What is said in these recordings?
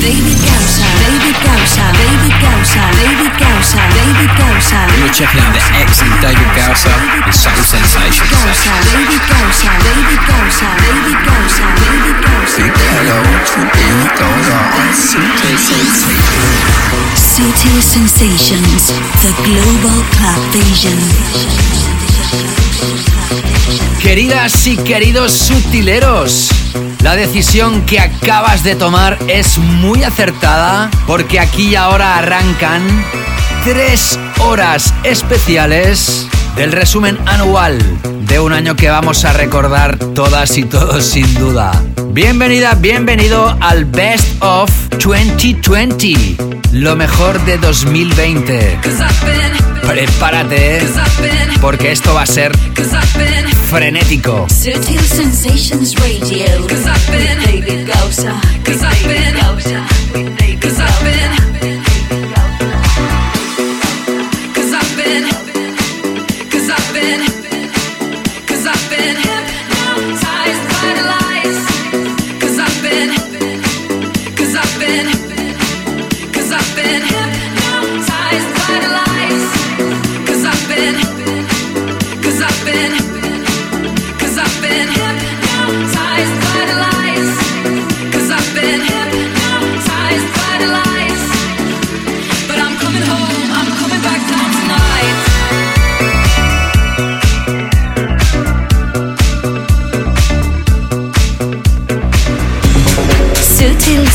David Gausa, David Gausa, David Gausa, David Gausa, David. You're checking out the excellent David with Subtle Sensations. Gausa, David David David David. Subtle Sensations, the global club vision. Queridas y queridos sutileros, la decisión que acabas de tomar es muy acertada porque aquí y ahora arrancan tres horas especiales del resumen anual de un año que vamos a recordar todas y todos sin duda. Bienvenida, bienvenido al Best of 2020, lo mejor de 2020. Prepárate, porque esto va a ser frenético.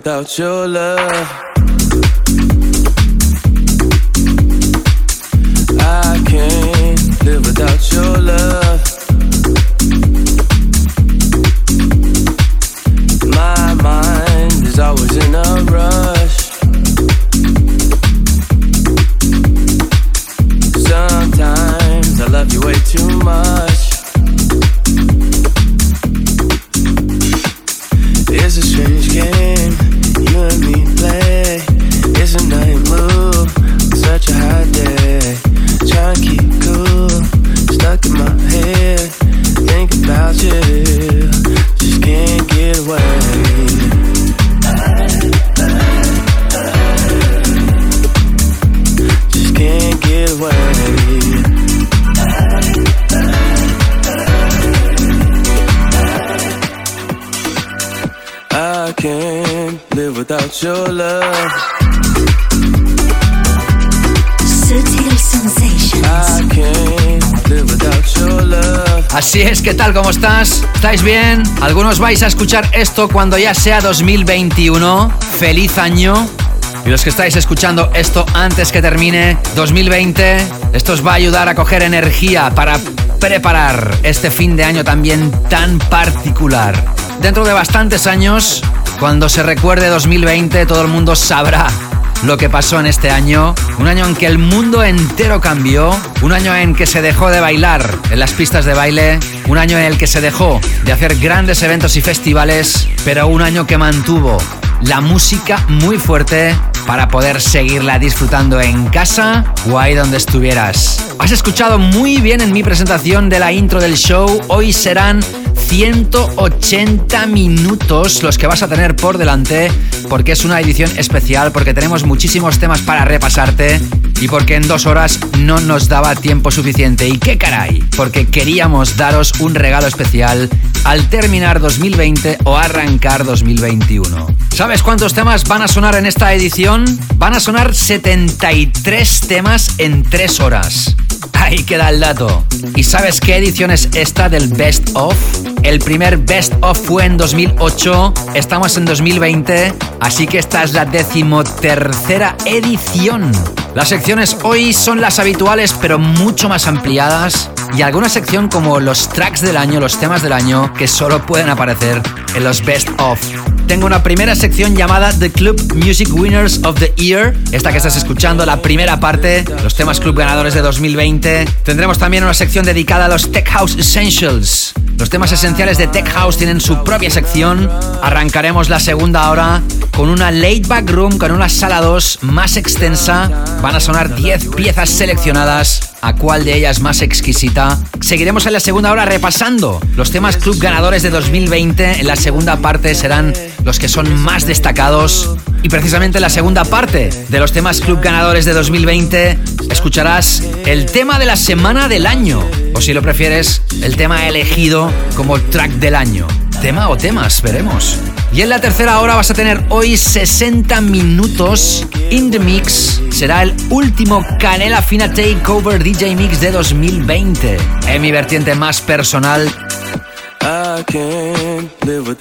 Can't live without your ¿qué tal? ¿Cómo estás? ¿Estáis bien? Algunos vais a escuchar esto cuando ya sea 2021. Feliz año. Y los que estáis escuchando esto antes que termine 2020, esto os va a ayudar a coger energía para preparar este fin de año también tan particular. Dentro de bastantes años, cuando se recuerde 2020, todo el mundo sabrá lo que pasó en este año. Un año en que el mundo entero cambió. Un año en que se dejó de bailar en las pistas de baile. Un año en el que se dejó de hacer grandes eventos y festivales. Pero un año que mantuvo la música muy fuerte para poder seguirla disfrutando en casa o ahí donde estuvieras. Has escuchado muy bien en mi presentación de la intro del show. Hoy serán 180 minutos los que vas a tener por delante porque es una edición especial, porque tenemos muchísimos temas para repasarte y porque en dos horas no nos daba tiempo suficiente. ¿Y qué caray? Porque queríamos daros un regalo especial al terminar 2020 o arrancar 2021. ¿Sabes cuántos temas van a sonar en esta edición? Van a sonar 73 temas en 3 horas. Ahí queda el dato. ¿Y sabes qué edición es esta del Best of? El primer Best of fue en 2008, estamos en 2020, así que esta es la decimotercera edición. Las secciones hoy son las habituales, pero mucho más ampliadas. Y alguna sección como los tracks del año, los temas del año, que solo pueden aparecer en los Best of. Tengo una primera sección llamada The Club Music Winners of the Year. Esta que estás escuchando, la primera parte, los temas club ganadores de 2020. Tendremos también una sección dedicada a los Tech House Essentials. Los temas esenciales de Tech House tienen su propia sección. Arrancaremos la segunda hora con una late back room, con una sala 2 más extensa. Van a sonar 10 piezas seleccionadas. ¿A cuál de ellas más exquisita? Seguiremos en la segunda hora repasando los temas club ganadores de 2020. En la segunda parte serán los que son más destacados. Y precisamente en la segunda parte de los temas club ganadores de 2020 escucharás el tema de la semana del año. O si lo prefieres, el tema elegido como track del año. Tema o temas, veremos. Y en la tercera hora vas a tener hoy 60 minutos in the mix. Será el último Canela Fina Takeover DJ Mix de 2020. En mi vertiente más personal. I can't live.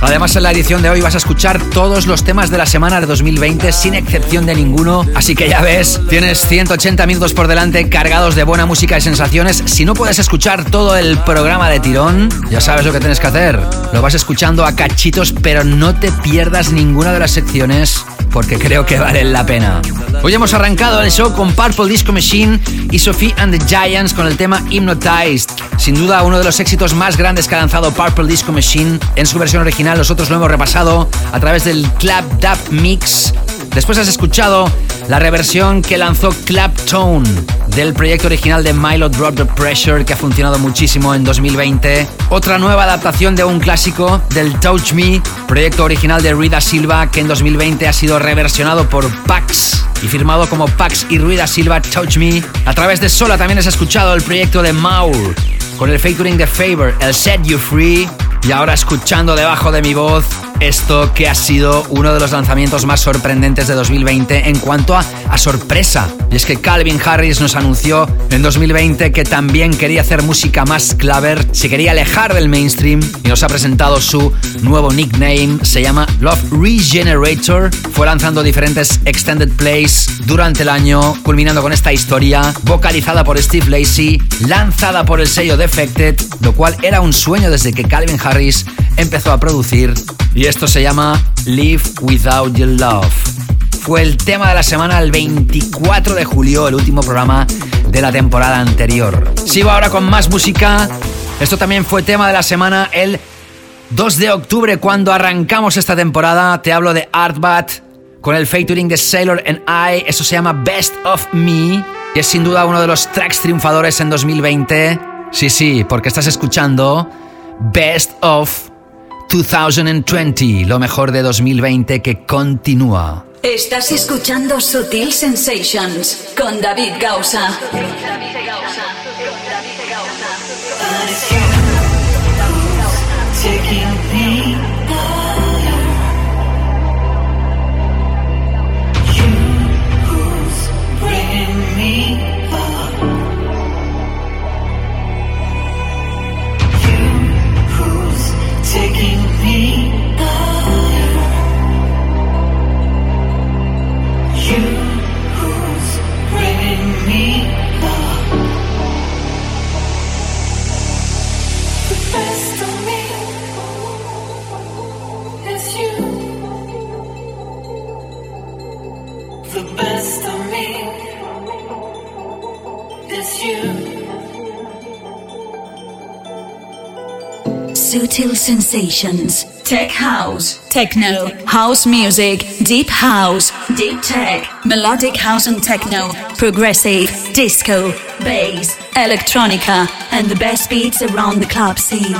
Además, en la edición de hoy vas a escuchar todos los temas de la semana de 2020 sin excepción de ninguno. Así que ya ves, tienes 180 minutos por delante cargados de buena música y sensaciones. Si no puedes escuchar todo el programa de tirón, ya sabes lo que tienes que hacer. Lo vas escuchando a cachitos, pero no te pierdas ninguna de las secciones porque creo que valen la pena. Hoy hemos arrancado el show con Purple Disco Machine y Sophie and the Giants con el tema Hypnotized. Sin duda uno de los éxitos más grandes que ha lanzado Purple Disco Machine. En su versión original nosotros lo hemos repasado a través del Clap Dap Mix. Después has escuchado la reversión que lanzó Claptone del proyecto original de Milo Drop the Pressure que ha funcionado muchísimo en 2020. Otra nueva adaptación de un clásico del Touch Me, proyecto original de Rida Silva que en 2020 ha sido reversionado por Pax y firmado como Pax y Ruida Silva Touch Me. A través de Sola también has escuchado el proyecto de Maur con el featuring de Favor, el Set You Free. Y ahora escuchando debajo de mi voz esto que ha sido uno de los lanzamientos más sorprendentes de 2020 en cuanto a, a, sorpresa. Y es que Calvin Harris nos anunció en 2020 que también quería hacer música más claver, se quería alejar del mainstream y nos ha presentado su nuevo nickname, se llama Love Regenerator. Fue lanzando diferentes extended plays durante el año, culminando con esta historia, vocalizada por Steve Lacey, lanzada por el sello Defected, lo cual era un sueño desde que Calvin Harris empezó a producir y esto se llama Live Without Your Love. Fue el tema de la semana el 24 de julio, el último programa de la temporada anterior. Sigo ahora con más música. Esto también fue tema de la semana el 2 de octubre cuando arrancamos esta temporada. Te hablo de Artbat con el featuring de Sailor and I. Eso se llama Best of Me y es sin duda uno de los tracks triunfadores en 2020. Sí, sí, porque estás escuchando Best of 2020, lo mejor de 2020 que continúa. Estás escuchando Sutil Sensations con David Gausa. Sutil Sensations. Tech House. Techno. House music. Deep House. Deep Tech. Melodic House and Techno. Progressive. Disco. Bass. Electronica. And the best beats around the club scene.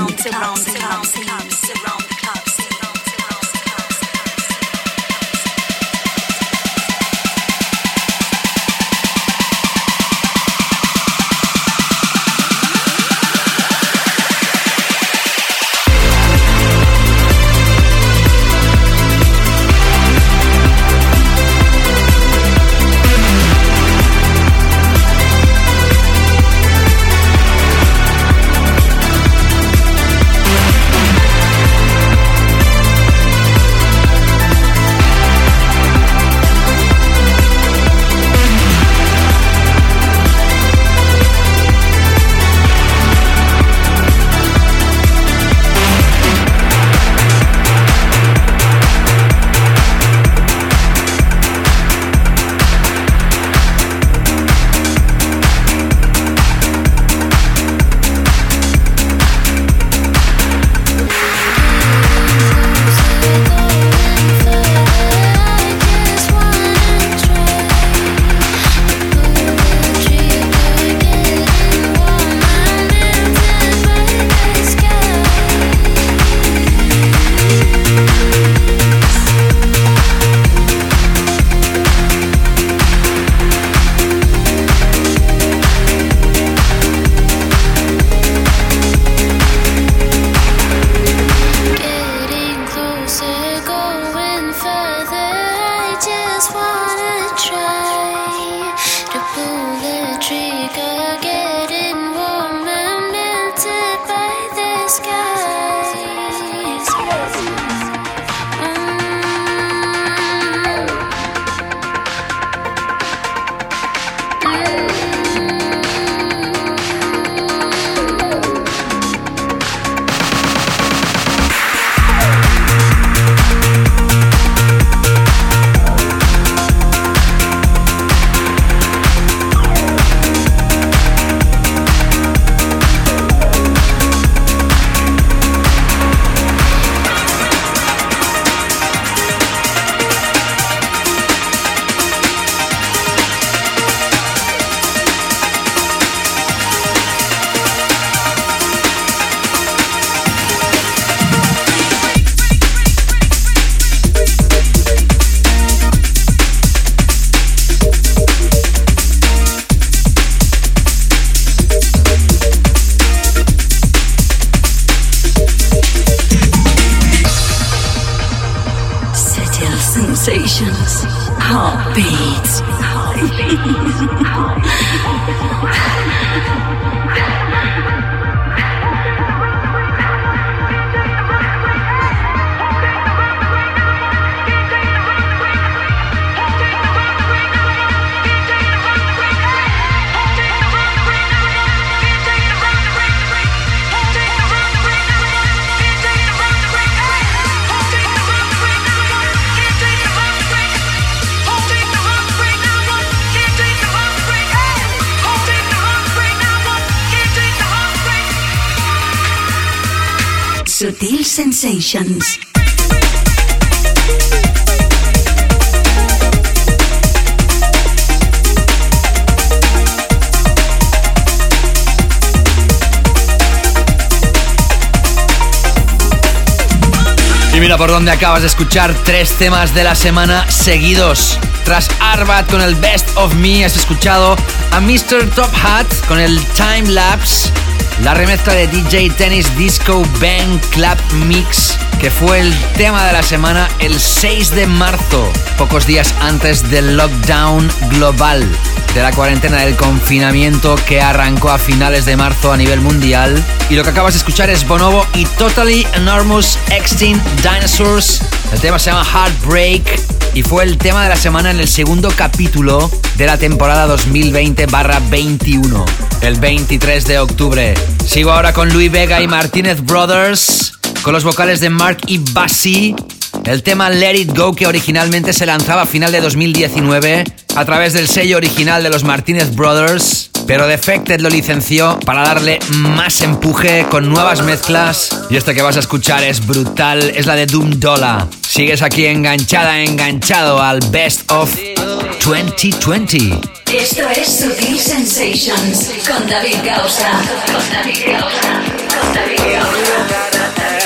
Y mira por dónde acabas de escuchar tres temas de la semana seguidos. Tras Arbat con el Best of Me has escuchado a Mr. Top Hat con el Time Lapse la remezcla de DJ Tennis Disco Bang Club Mix, que fue el tema de la semana el 6 de marzo, pocos días antes del lockdown global, de la cuarentena del confinamiento que arrancó a finales de marzo a nivel mundial. Y lo que acabas de escuchar es Bonobo y Totally Enormous Extinct Dinosaurs. El tema se llama Heartbreak y fue el tema de la semana en el segundo capítulo de la temporada 2020-21, el 23 de octubre. Sigo ahora con Luis Vega y Martínez Brothers, con los vocales de Mark y Bassi. El tema Let It Go que originalmente se lanzaba a final de 2019 a través del sello original de los Martínez Brothers pero Defected lo licenció para darle más empuje con nuevas mezclas. Y esta que vas a escuchar es brutal, es la de Doom Dollar. Sigues aquí enganchada, enganchado al Best of 2020. Esto es Sutil Sensations con David Gausa. Con David Gausa. Con David Gausa.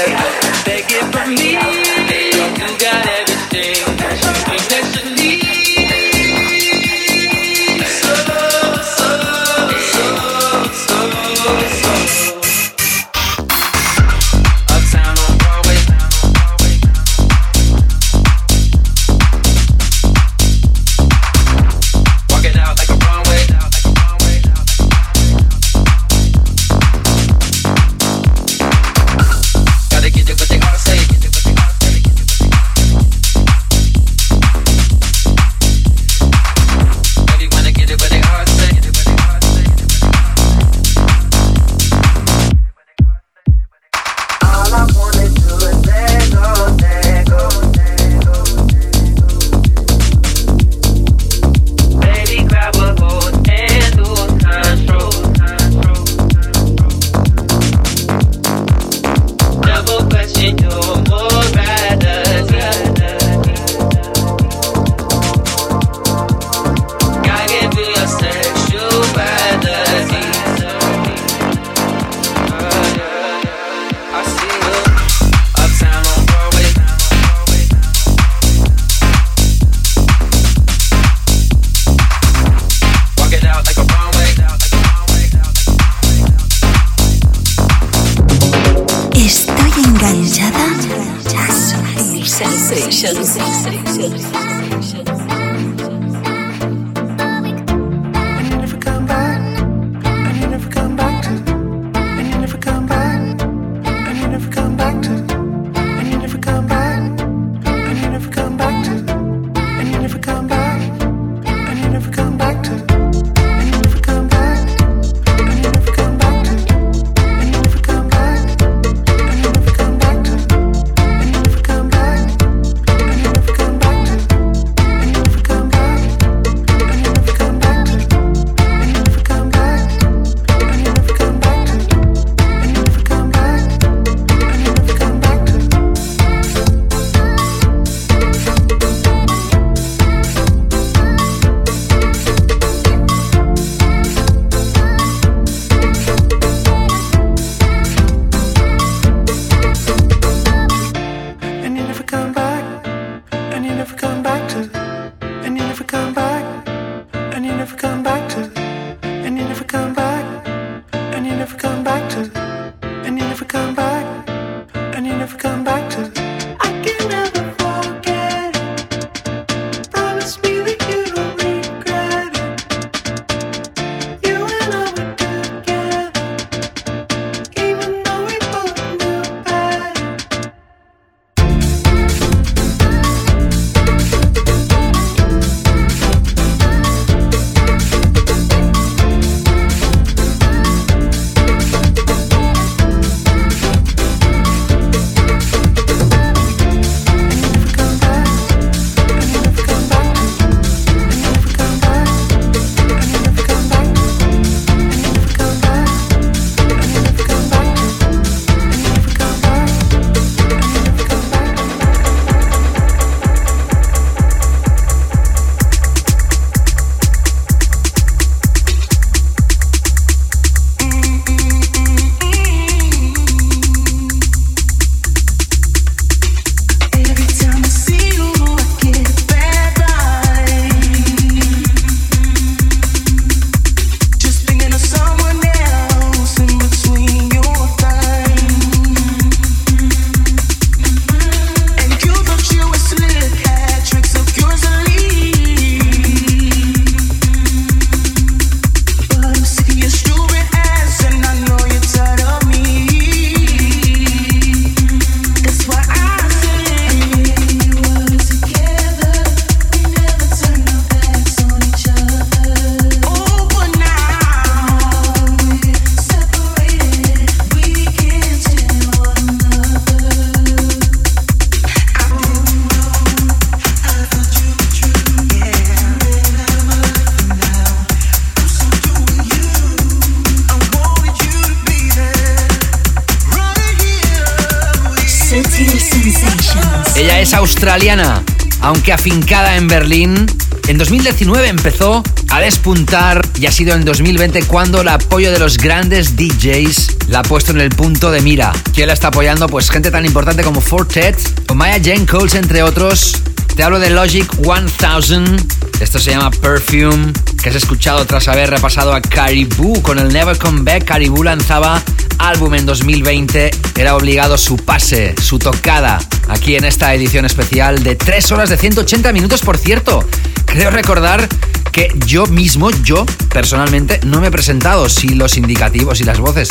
Afincada en Berlín. En 2019 empezó a despuntar y ha sido en 2020 cuando el apoyo de los grandes DJs la ha puesto en el punto de mira. ¿Quién la está apoyando? Pues gente tan importante como Fortet o Maya Jane Coles, entre otros. Te hablo de Logic 1000. Esto se llama Perfume, que has escuchado tras haber repasado a Caribou con el Never Come Back. Caribou lanzaba álbum en 2020. Era obligado su pase, su tocada, aquí en esta edición especial de 3 horas de 180 minutos, por cierto. Creo recordar que yo mismo, yo personalmente, no me he presentado, si los indicativos y las voces.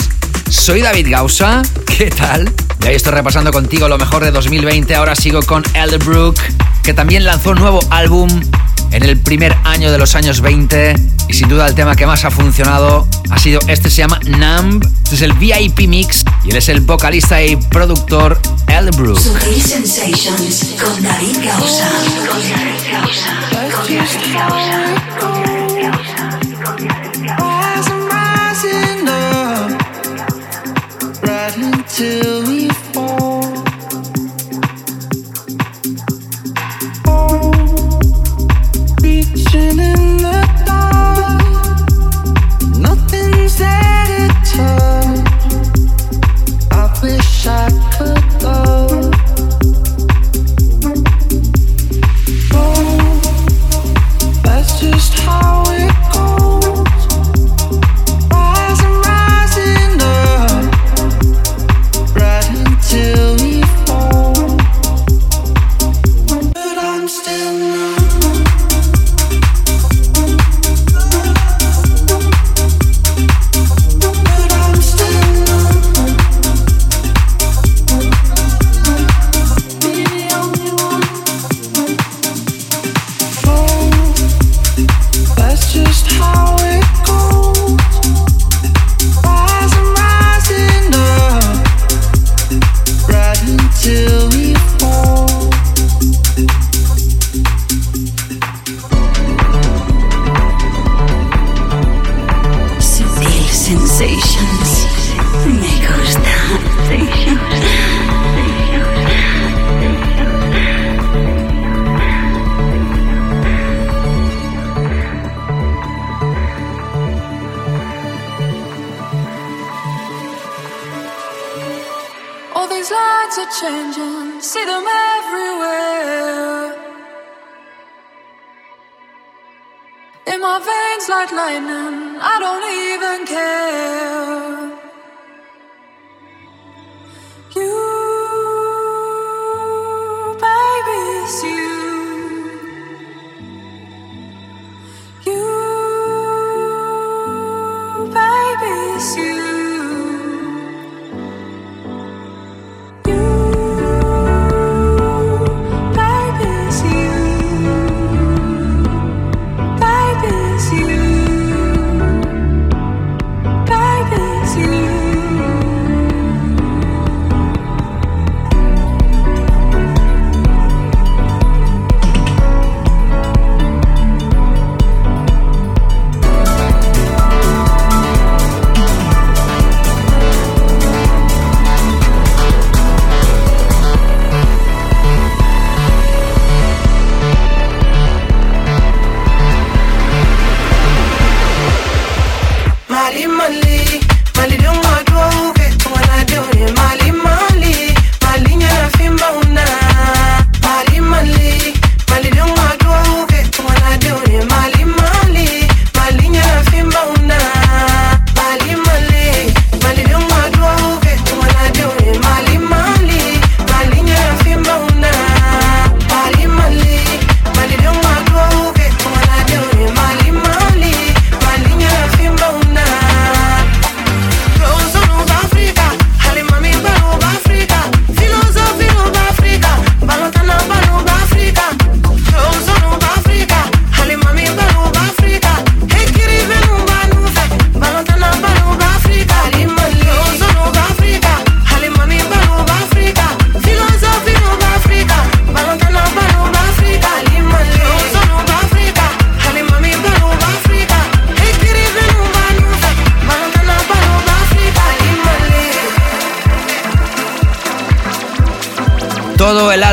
Soy David Gausa, ¿qué tal? Ya estoy repasando contigo lo mejor de 2020, ahora sigo con Elderbrook, que también lanzó un nuevo álbum en el primer año de los años 20 y sin duda el tema que más ha funcionado ha sido este, se llama Numb, este es el VIP Mix y él es el vocalista y productor Elderbrook. Sutil Sensations con David Gausa. Con David Gausa. Con David Gausa. Rising, rising up, right until we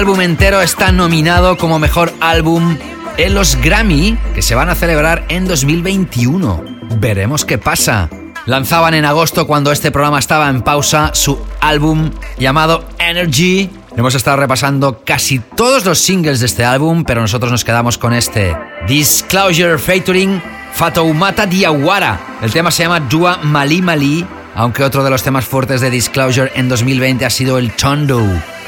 álbum entero está nominado como mejor álbum en los Grammy, que se van a celebrar en 2021. Veremos qué pasa. Lanzaban en agosto, cuando este programa estaba en pausa, su álbum llamado Energy. Hemos estado repasando casi todos los singles de este álbum, pero nosotros nos quedamos con este. Disclosure featuring Fatoumata Diawara. El tema se llama Dua Mali Mali, aunque otro de los temas fuertes de Disclosure en 2020 ha sido el Tondo.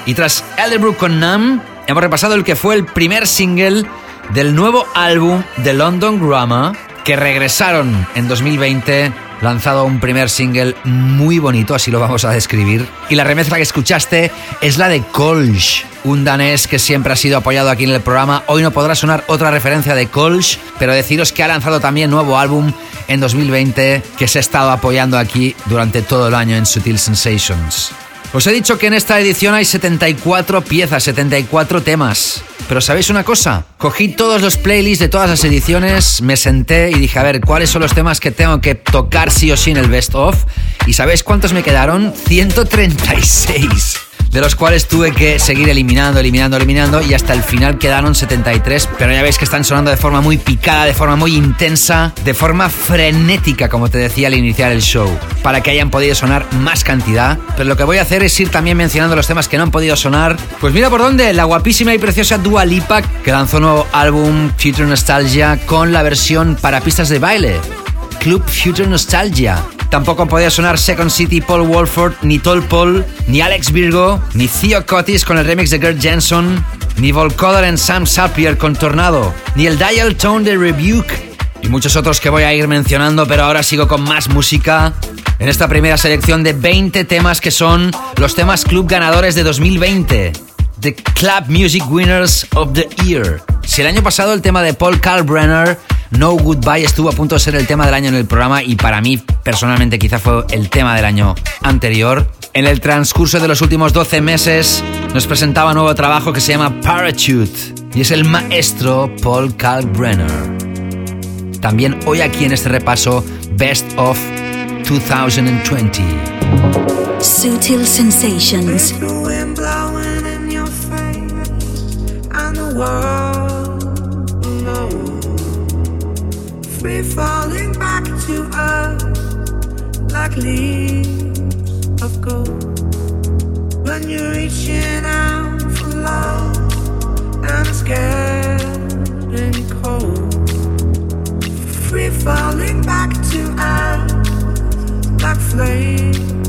Y tras Elderbrook con Nam, hemos repasado el que fue el primer single del nuevo álbum de London Grammar, que regresaron en 2020 lanzado un primer single muy bonito, así lo vamos a describir. Y la remezcla que escuchaste es la de Kolsch, un danés que siempre ha sido apoyado aquí en el programa. Hoy no podrá sonar otra referencia de Kolsch, pero deciros que ha lanzado también nuevo álbum en 2020 que se ha estado apoyando aquí durante todo el año en Sutil Sensations. Os he dicho que en esta edición hay 74 piezas, 74 temas. Pero ¿sabéis una cosa? Cogí todos los playlists de todas las ediciones, me senté y dije, a ver, ¿cuáles son los temas que tengo que tocar sí o sí en el best of? ¿Y sabéis cuántos me quedaron? 136 de los cuales tuve que seguir eliminando, eliminando, eliminando y hasta el final quedaron 73, pero ya veis que están sonando de forma muy picada, de forma muy intensa, de forma frenética, como te decía al iniciar el show, para que hayan podido sonar más cantidad, pero lo que voy a hacer es ir también mencionando los temas que no han podido sonar. Pues mira por dónde, la guapísima y preciosa Dua Lipa, que lanzó un nuevo álbum Future Nostalgia con la versión para pistas de baile. Club Future Nostalgia. Tampoco podía sonar Second City, Paul Wolford, ni Tol Paul, ni Alex Virgo, ni Theo Cotis con el remix de Gert Jensen, ni Volcoder en Sam Sapier con Tornado, ni el Dial Tone de Rebuke, y muchos otros que voy a ir mencionando, pero ahora sigo con más música. En esta primera selección de 20 temas que son los temas club ganadores de 2020. The Club Music Winners of the Year. Si el año pasado el tema de Paul Kalkbrenner no Goodbye estuvo a punto de ser el tema del año en el programa y para mí personalmente quizá fue el tema del año anterior. En el transcurso de los últimos 12 meses nos presentaba un nuevo trabajo que se llama Parachute y es el maestro Paul Kalkbrenner. También hoy aquí en este repaso Best of 2020. Sutil Sensations. Free falling back to earth like leaves of gold. When you're reaching out for love and scared and cold, free falling back to earth like flames.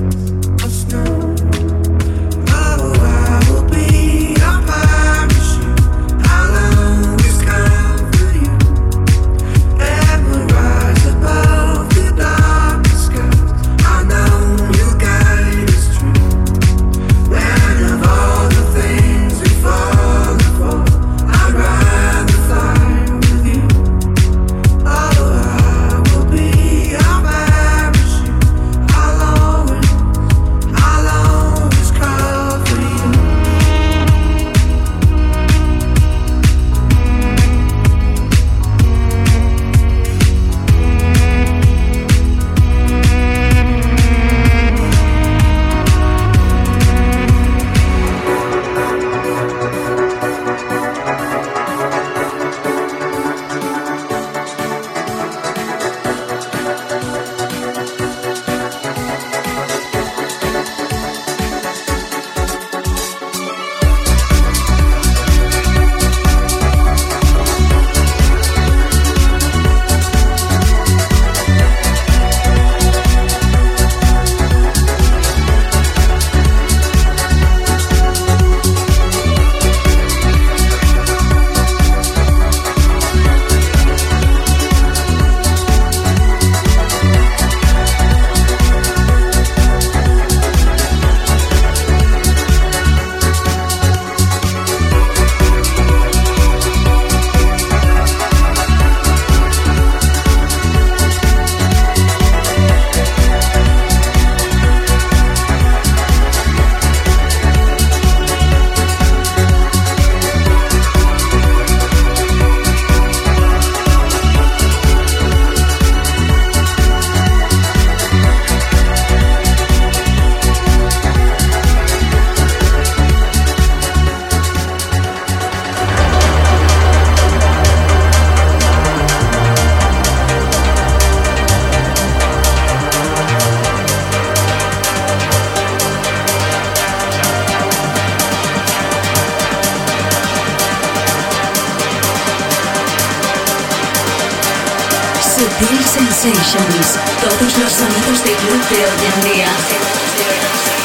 Sensations. Todos los sonidos de club de hoy en día.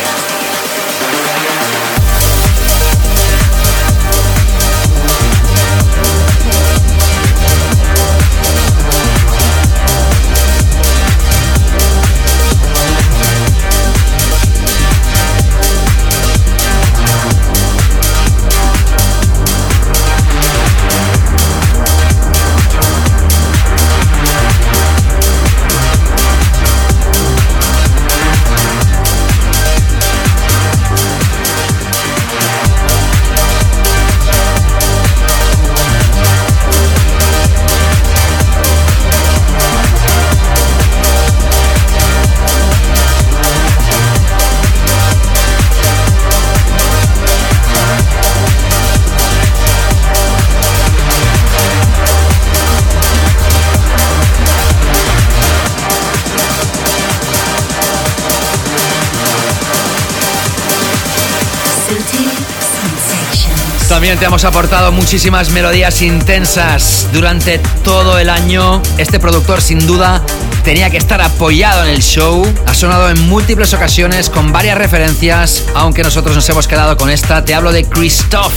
Hemos aportado muchísimas melodías intensas durante todo el año. Este productor sin duda tenía que estar apoyado en el show. Ha sonado en múltiples ocasiones con varias referencias, aunque nosotros nos hemos quedado con esta. Te hablo de Christoph.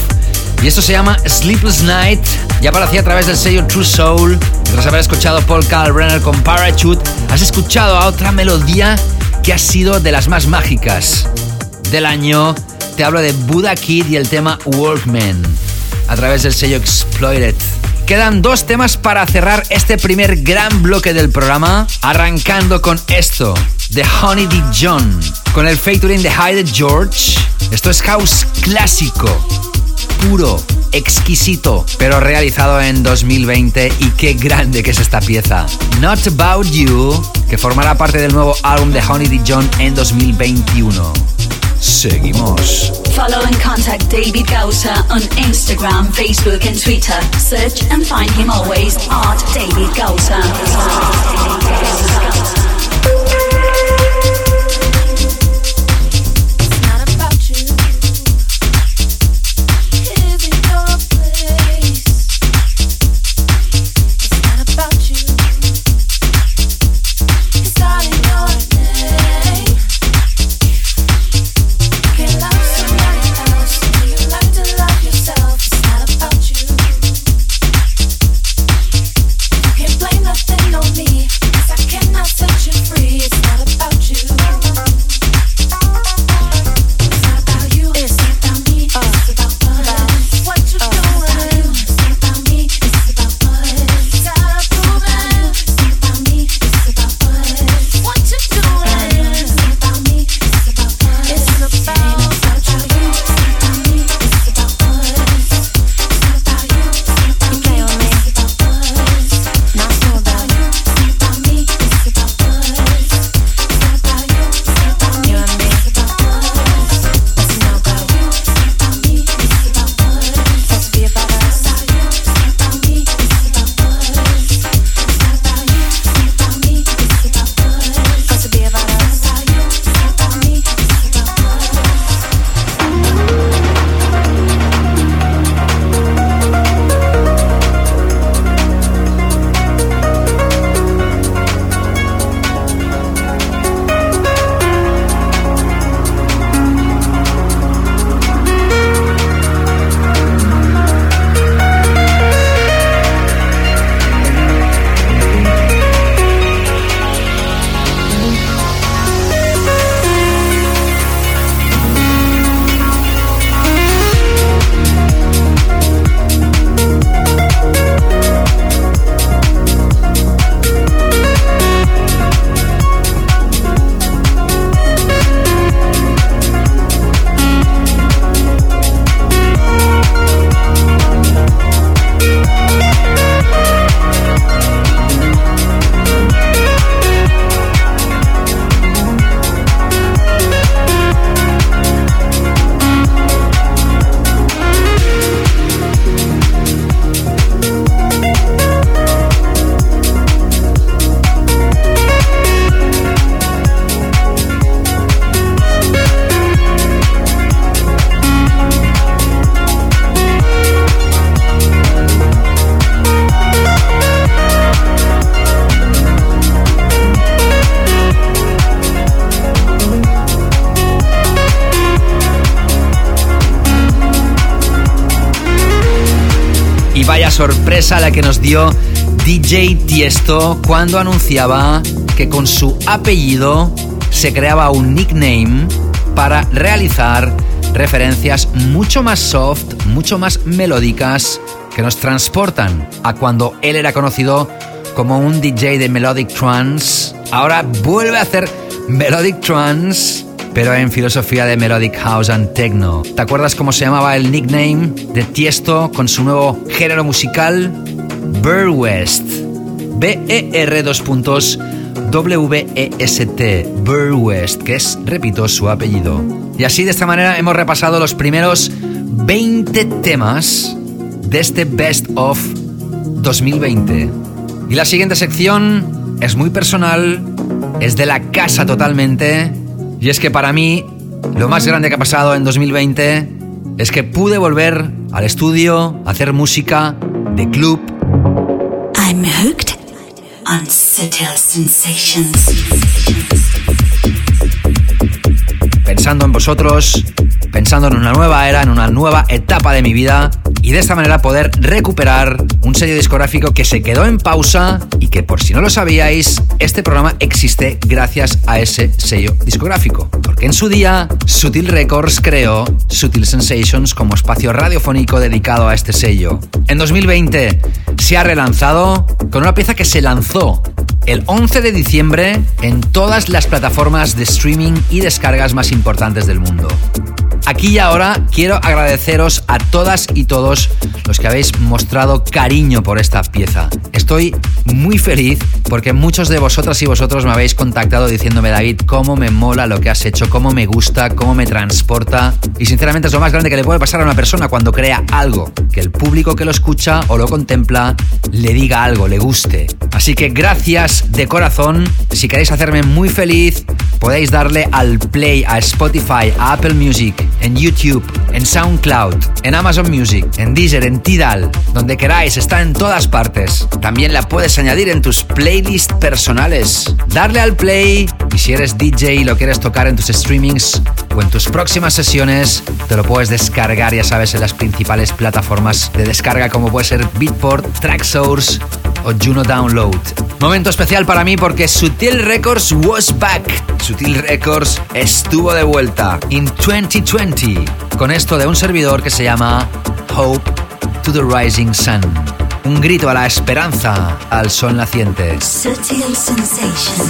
Y esto se llama Sleepless Night. Ya aparecía a través del sello True Soul. Tras haber escuchado Paul Kalbrenner con Parachute, has escuchado otra melodía que ha sido de las más mágicas del año te hablo de Buddha Kid y el tema Workman a través del sello Exploited. Quedan dos temas para cerrar este primer gran bloque del programa, arrancando con esto, de Honey D. John, con el featuring de Hyde George. Esto es house clásico, puro, exquisito, pero realizado en 2020 y qué grande que es esta pieza. Not About You, que formará parte del nuevo álbum de Honey D. John en 2021. Seguimos. Follow and contact David Gausa on Instagram, Facebook, and Twitter. Search and find him always at David Gausa. Tiesto cuando anunciaba que con su apellido se creaba un nickname para realizar referencias mucho más soft, mucho más melódicas, que nos transportan a cuando él era conocido como un DJ de Melodic Trance. Ahora vuelve a hacer Melodic Trance, pero en filosofía de Melodic House and Techno. ¿Te acuerdas cómo se llamaba el nickname de Tiesto con su nuevo género musical? Burr West. B-E-R dos puntos W-E-S-T. Burr West, que es, repito, su apellido. Y así de esta manera hemos repasado los primeros 20 temas de este Best of 2020. Y la siguiente sección es muy personal, es de la casa totalmente, y es que para mí lo más grande que ha pasado en 2020 es que pude volver al estudio a hacer música de club. I'm hooked. Pensando en vosotros, pensando en una nueva era, en una nueva etapa de mi vida y de esta manera poder recuperar un sello discográfico que se quedó en pausa y que por si no lo sabíais, este programa existe gracias a ese sello discográfico. Porque en su día, Sutil Records creó Sutil Sensations como espacio radiofónico dedicado a este sello. En 2020 se ha relanzado con una pieza que se lanzó el 11 de diciembre en todas las plataformas de streaming y descargas más importantes del mundo. Aquí y ahora quiero agradeceros a todas y todos los que habéis mostrado cariño por esta pieza. Estoy muy feliz porque muchos de vosotras y vosotros me habéis contactado diciéndome, David, cómo me mola lo que has hecho, cómo me gusta, cómo me transporta. Y sinceramente es lo más grande que le puede pasar a una persona cuando crea algo. Que el público que lo escucha o lo contempla le diga algo, le guste. Así que gracias de corazón. Si queréis hacerme muy feliz, podéis darle al play a Spotify, a Apple Music en YouTube, en SoundCloud, en Amazon Music, en Deezer, en Tidal, donde queráis, está en todas partes. También la puedes añadir en tus playlists personales. Darle al play y si eres DJ y lo quieres tocar en tus streamings o en tus próximas sesiones, te lo puedes descargar, ya sabes, en las principales plataformas de descarga como puede ser Beatport, Tracksource o Juno Download. Momento especial para mí porque Sutil Records was back. Sutil Records estuvo de vuelta in 2020 con esto de un servidor que se llama Hope to the Rising Sun. Un grito a la esperanza al sol naciente. Subtle sensations.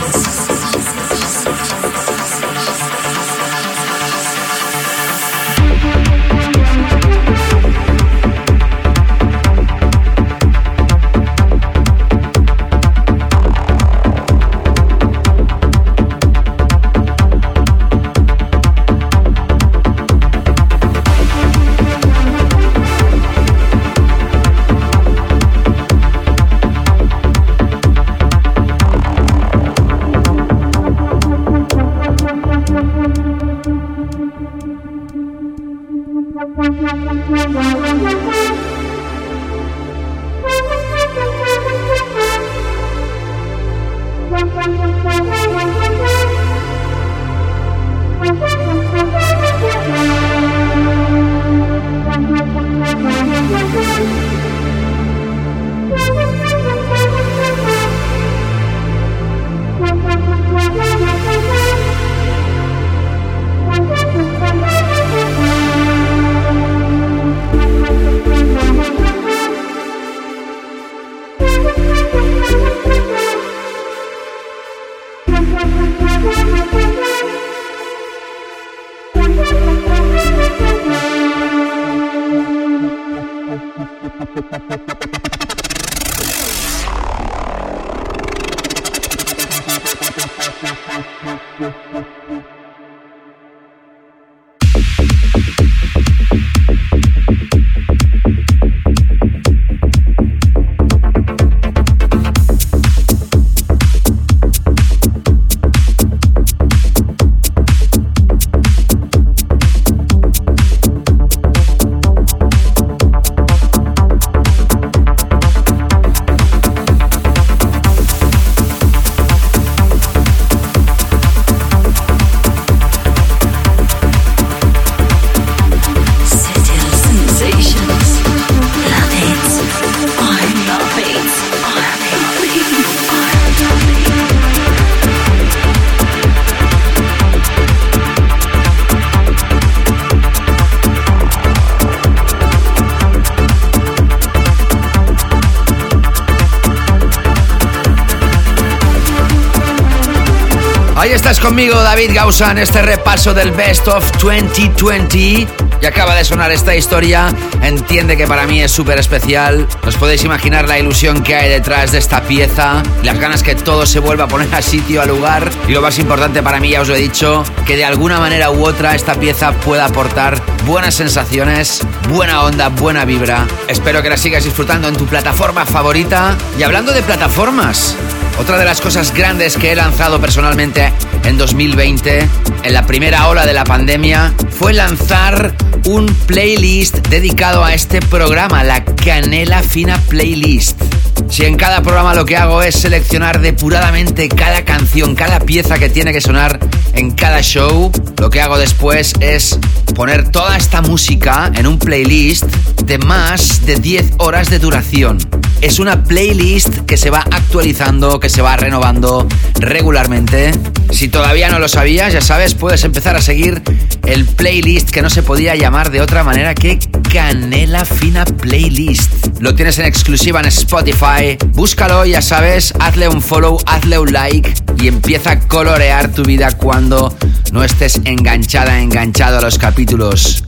David Gausa, en este repaso del Best of 2020. Y acaba de sonar esta historia. Entiende que para mí es súper especial. Os podéis imaginar la ilusión que hay detrás de esta pieza. Las ganas que todo se vuelva a poner a sitio, a lugar. Y lo más importante para mí, ya os lo he dicho, que de alguna manera u otra esta pieza pueda aportar buenas sensaciones, buena onda, buena vibra. Espero que la sigas disfrutando en tu plataforma favorita. Y hablando de plataformas, otra de las cosas grandes que he lanzado personalmente en 2020, en la primera ola de la pandemia, fue lanzar un playlist dedicado a este programa, la Canela Fina Playlist. Si en cada programa lo que hago es seleccionar depuradamente cada canción, cada pieza que tiene que sonar en cada show, lo que hago después es poner toda esta música en un playlist de más de 10 horas de duración. Es una playlist que se va actualizando, que se va renovando regularmente. Si todavía no lo sabías, ya sabes, puedes empezar a seguir el playlist que no se podía llamar de otra manera que Canela Fina Playlist. Lo tienes en exclusiva en Spotify. Búscalo, ya sabes, hazle un follow, hazle un like y empieza a colorear tu vida cuando no estés enganchada, enganchado a los capítulos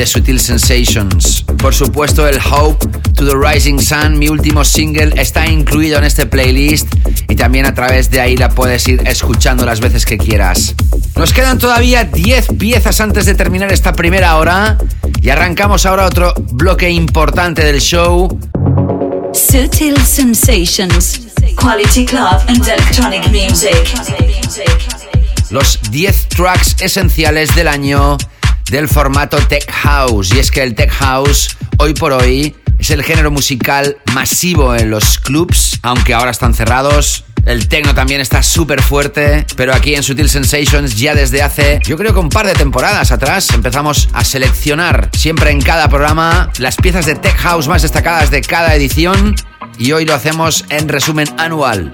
de Sutil Sensations. Por supuesto, el Hope to the Rising Sun, mi último single, está incluido en este playlist y también a través de ahí la puedes ir escuchando las veces que quieras. Nos quedan todavía 10 piezas antes de terminar esta primera hora y arrancamos ahora otro bloque importante del show. Sutil Sensations, Quality Club and Electronic Music. Los 10 tracks esenciales del año del formato Tech House. Y es que el Tech House, hoy por hoy, es el género musical masivo en los clubs, aunque ahora están cerrados. El techno también está súper fuerte, pero aquí en Sutil Sensations ya desde hace, yo creo que un par de temporadas atrás, empezamos a seleccionar siempre en cada programa las piezas de tech house más destacadas de cada edición y hoy lo hacemos en resumen anual.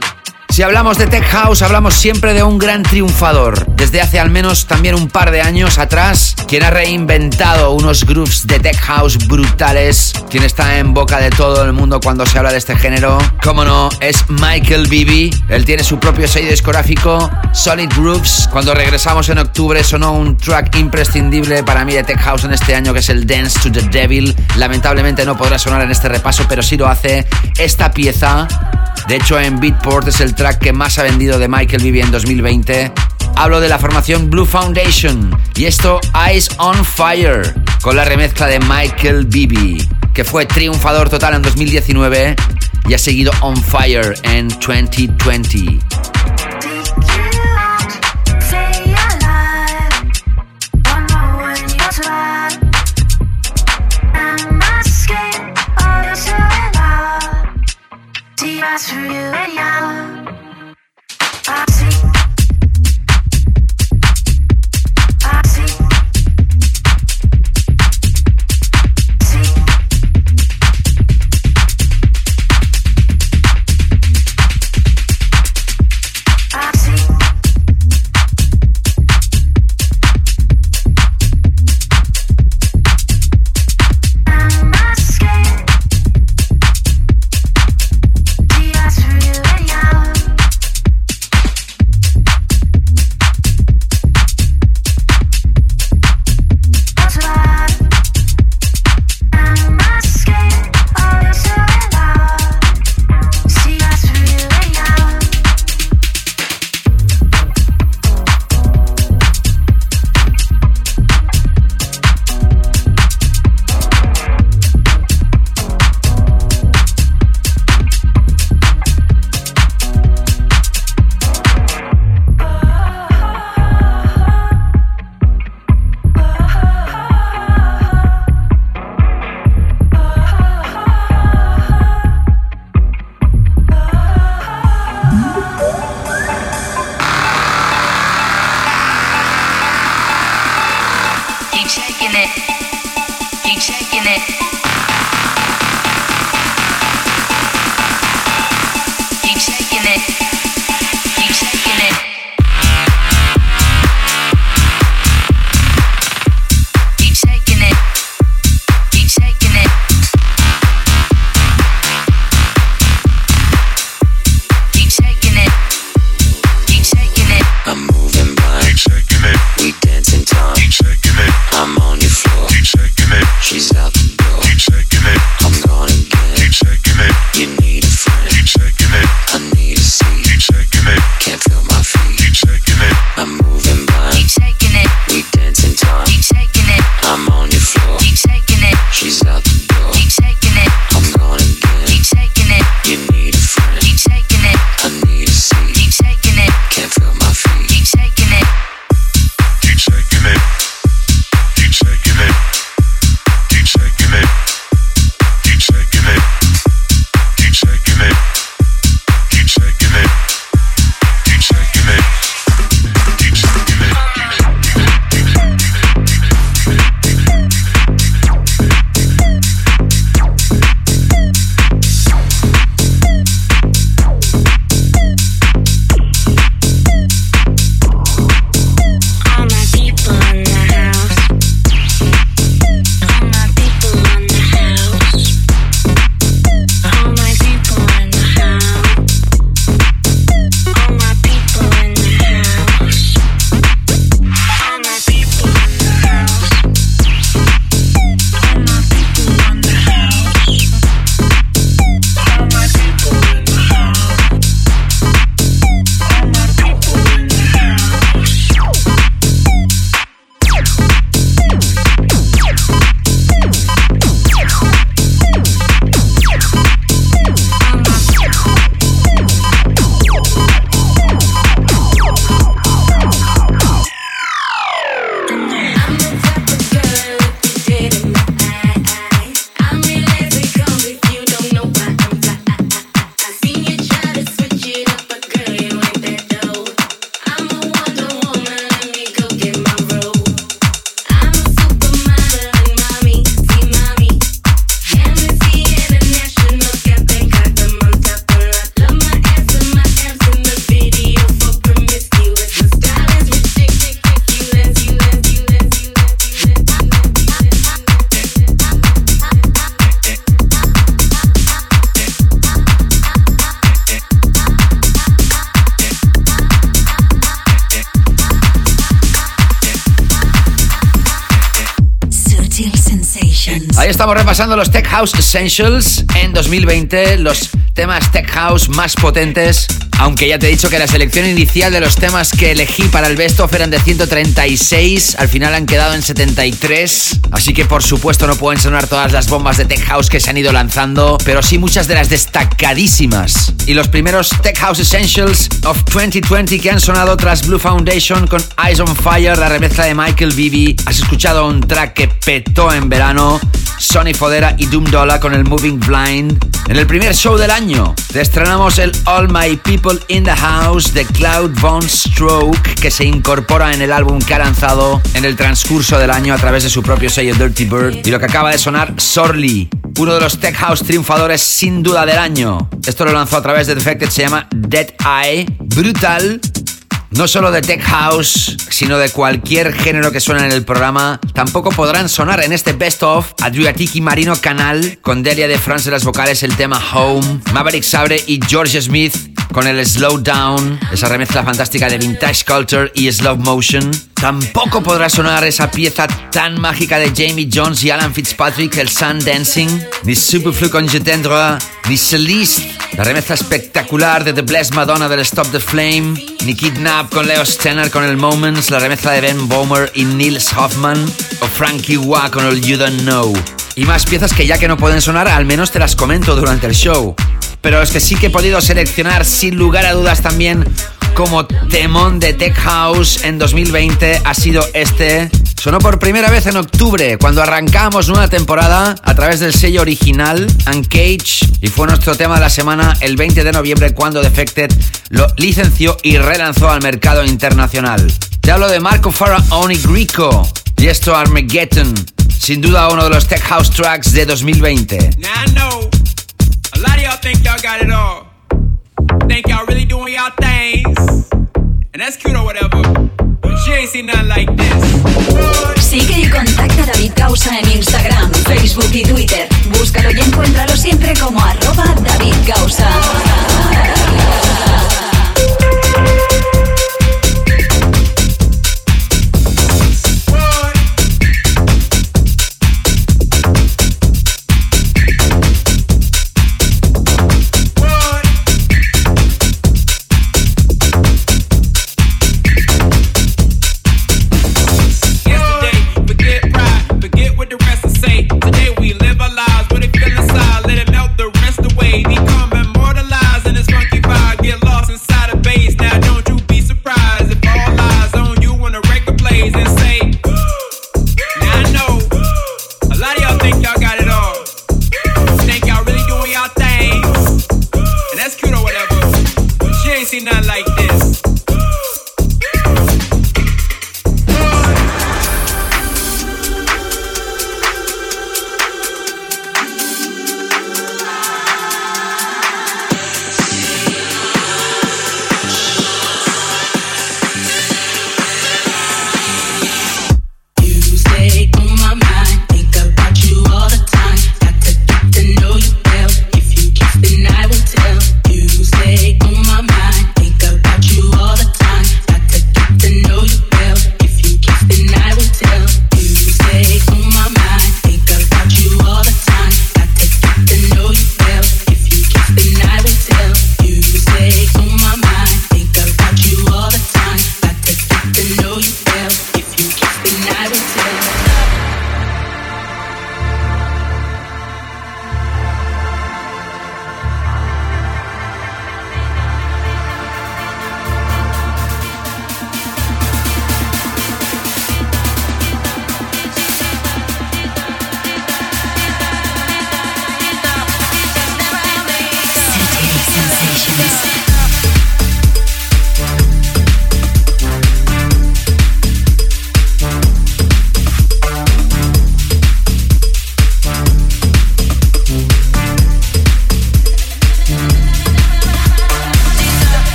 Si hablamos de Tech House, hablamos siempre de un gran triunfador. Desde hace al menos también un par de años atrás, quien ha reinventado unos grooves de Tech House brutales, quien está en boca de todo el mundo cuando se habla de este género, como no, es Michael Bibi. Él tiene su propio sello discográfico, Solid Grooves. Cuando regresamos en octubre sonó un track imprescindible para mí de Tech House en este año, que es el Dance to the Devil. Lamentablemente no podrá sonar en este repaso, pero sí lo hace esta pieza. De hecho, en Beatport es el track que más ha vendido de Michael Bibi en 2020. Hablo de la formación Blue Foundation y esto Eyes on Fire con la remezcla de Michael Bibi, que fue triunfador total en 2019 y ha seguido on fire en 2020. That's for you and you. Repasando los Tech House Essentials en 2020, los temas Tech House más potentes. Aunque ya te he dicho que la selección inicial de los temas que elegí para el Best of eran de 136, al final han quedado en 73. Así que por supuesto no pueden sonar todas las bombas de Tech House que se han ido lanzando, pero sí muchas de las destacadísimas. Y los primeros Tech House Essentials of 2020 que han sonado tras Blue Foundation con Eyes on Fire, la remezcla de Michael Vivi. Has escuchado un track que petó en verano, Sonny Fodera y Doom Dollar con el Moving Blind. En el primer show del año, te estrenamos el All My People in the House de Cloud Von Stroke, que se incorpora en el álbum que ha lanzado en el transcurso del año a través de su propio sello Dirty Bird. Y lo que acaba de sonar, Sorly, uno de los tech house triunfadores sin duda del año. Esto lo lanzó a través de Defected, se llama Dead Eye. Brutal, no solo de tech house, sino de cualquier género que suene en el programa, tampoco podrán sonar en este Best of Adriatic Marino Canal con Delia de France las vocales el tema Home, Maverick Sabre y George Smith con el Slow Down, esa remezcla fantástica de Vintage Culture y Slow Motion. Tampoco podrá sonar esa pieza tan mágica de Jamie Jones y Alan Fitzpatrick, el Sun Dancing, ni Superflu con Je ni Celeste, la remezcla espectacular de The Blessed Madonna del Stop the Flame, ni Kidnap con Leo Stenner con el Moments, la remezcla de Ben Bomer y Nils Hoffman, o Frankie Wah con el You Don't Know. Y más piezas que ya que no pueden sonar, al menos te las comento durante el show. Pero es que sí que he podido seleccionar sin lugar a dudas también como temón de Tech House en 2020 ha sido este. Sonó por primera vez en octubre, cuando arrancamos nueva temporada a través del sello original Uncage y fue nuestro tema de la semana el 20 de noviembre cuando Defected lo licenció y relanzó al mercado internacional. Te hablo de Marco Farah Oni Grico y esto Armageddon, sin duda uno de los Tech House tracks de 2020. Think y'all really doing y'all things. And that's cute or whatever. But she ain't seen nothing like this. Sigue y contacta a David Causa en Instagram, Facebook y Twitter. Búscalo y encuéntralo siempre como arroba David Causa. seen like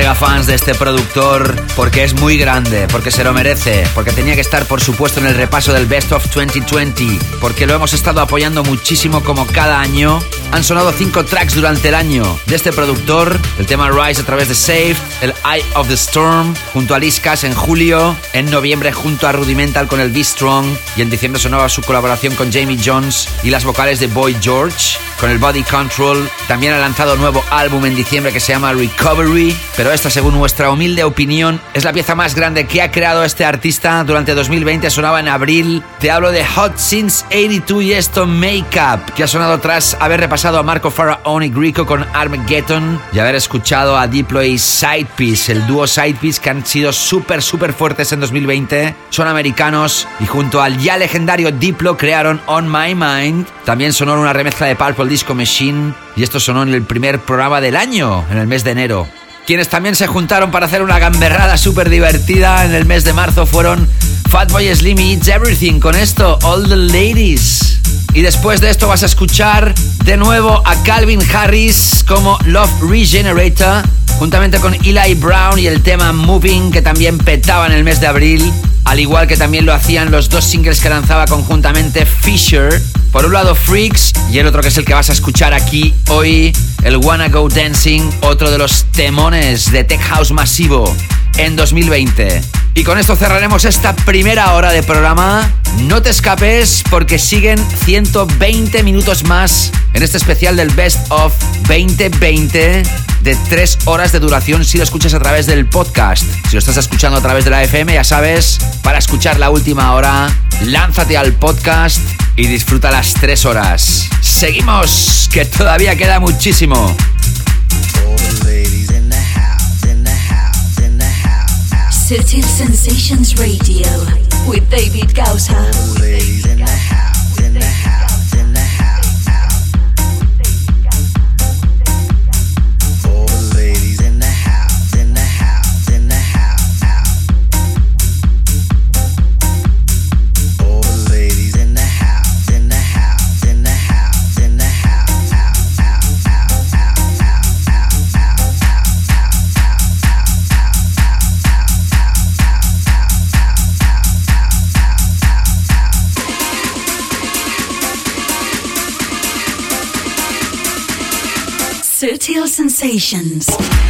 mega fans de este productor porque es muy grande, porque se lo merece, porque tenía que estar por supuesto en el repaso del Best of 2020, porque lo hemos estado apoyando muchísimo como cada año. Han sonado cinco tracks durante el año de este productor, el tema Rise a través de Safe, el Eye of the Storm, junto a Liskas en julio, en noviembre junto a Rudimental con el Be Strong y en diciembre sonaba su colaboración con Jamie Jones y las vocales de Boy George con el Body Control. También ha lanzado nuevo álbum en diciembre que se llama Recovery, pero esta según nuestra humilde opinión es la pieza más grande que ha creado este artista durante 2020, sonaba en abril. Te hablo de Hot Since 82 y esto Makeup, que ha sonado tras haber repasado a Marco Faraón y Grico con Armageddon y haber escuchado a Diplo y Sidepiece, el dúo Sidepiece que han sido súper, súper fuertes en 2020. Son americanos y junto al ya legendario Diplo crearon On My Mind. También sonó una remezcla de Pulp Disco Machine y esto sonó en el primer programa del año, en el mes de enero. Quienes también se juntaron para hacer una gamberrada súper divertida en el mes de marzo fueron Fatboy Slim y It's Everything con esto, All the Ladies. Y después de esto vas a escuchar de nuevo a Calvin Harris como Love Regenerator, juntamente con Eli Brown y el tema Moving que también petaba en el mes de abril al igual que también lo hacían los dos singles que lanzaba conjuntamente Fisher. Por un lado Freaks y el otro que es el que vas a escuchar aquí hoy, el Wanna Go Dancing, otro de los temones de Tech House masivo en 2020. Y con esto cerraremos esta primera hora de programa. No te escapes porque siguen 120 minutos más en este especial del Best of 2020 de 3 horas de duración si lo escuchas a través del podcast. Si lo estás escuchando a través de la FM, ya sabes, para escuchar la última hora, lánzate al podcast y disfruta las 3 horas. Seguimos, que todavía queda muchísimo. Sutil Sensations Radio with David Gausa. Sensations.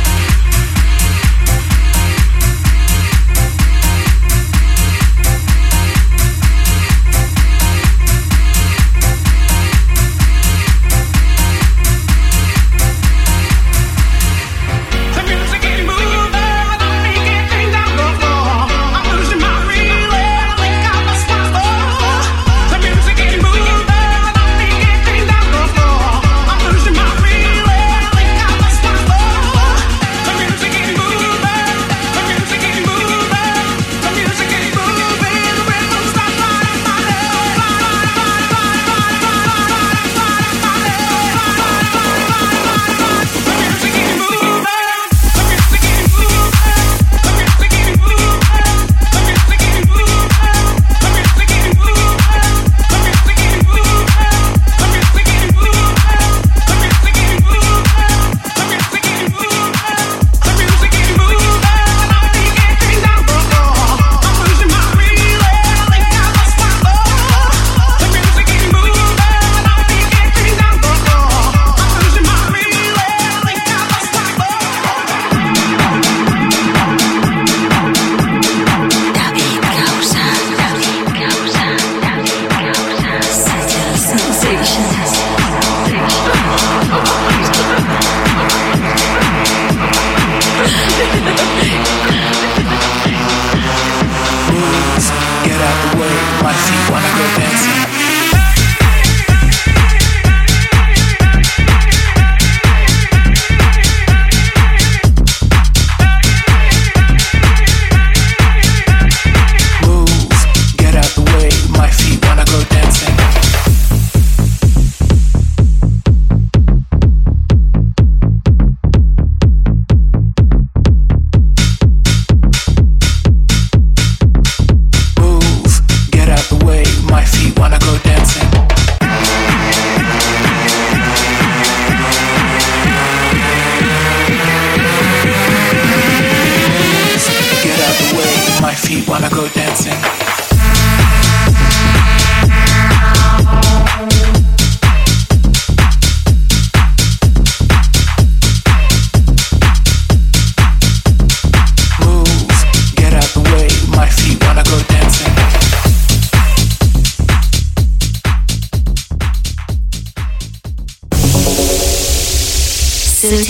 The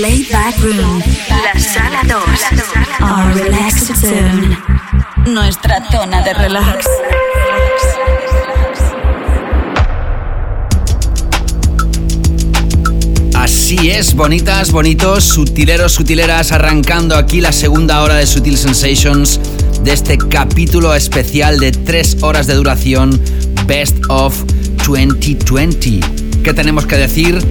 Laid Back Room. La Sala 2. Our Relaxed Zone. Nuestra zona de relax. Así es, bonitas, bonitos, sutileros, sutileras, arrancando aquí la segunda hora de Sutil Sensations de este capítulo especial de tres horas de duración Best of 2020. ¿Qué tenemos que decir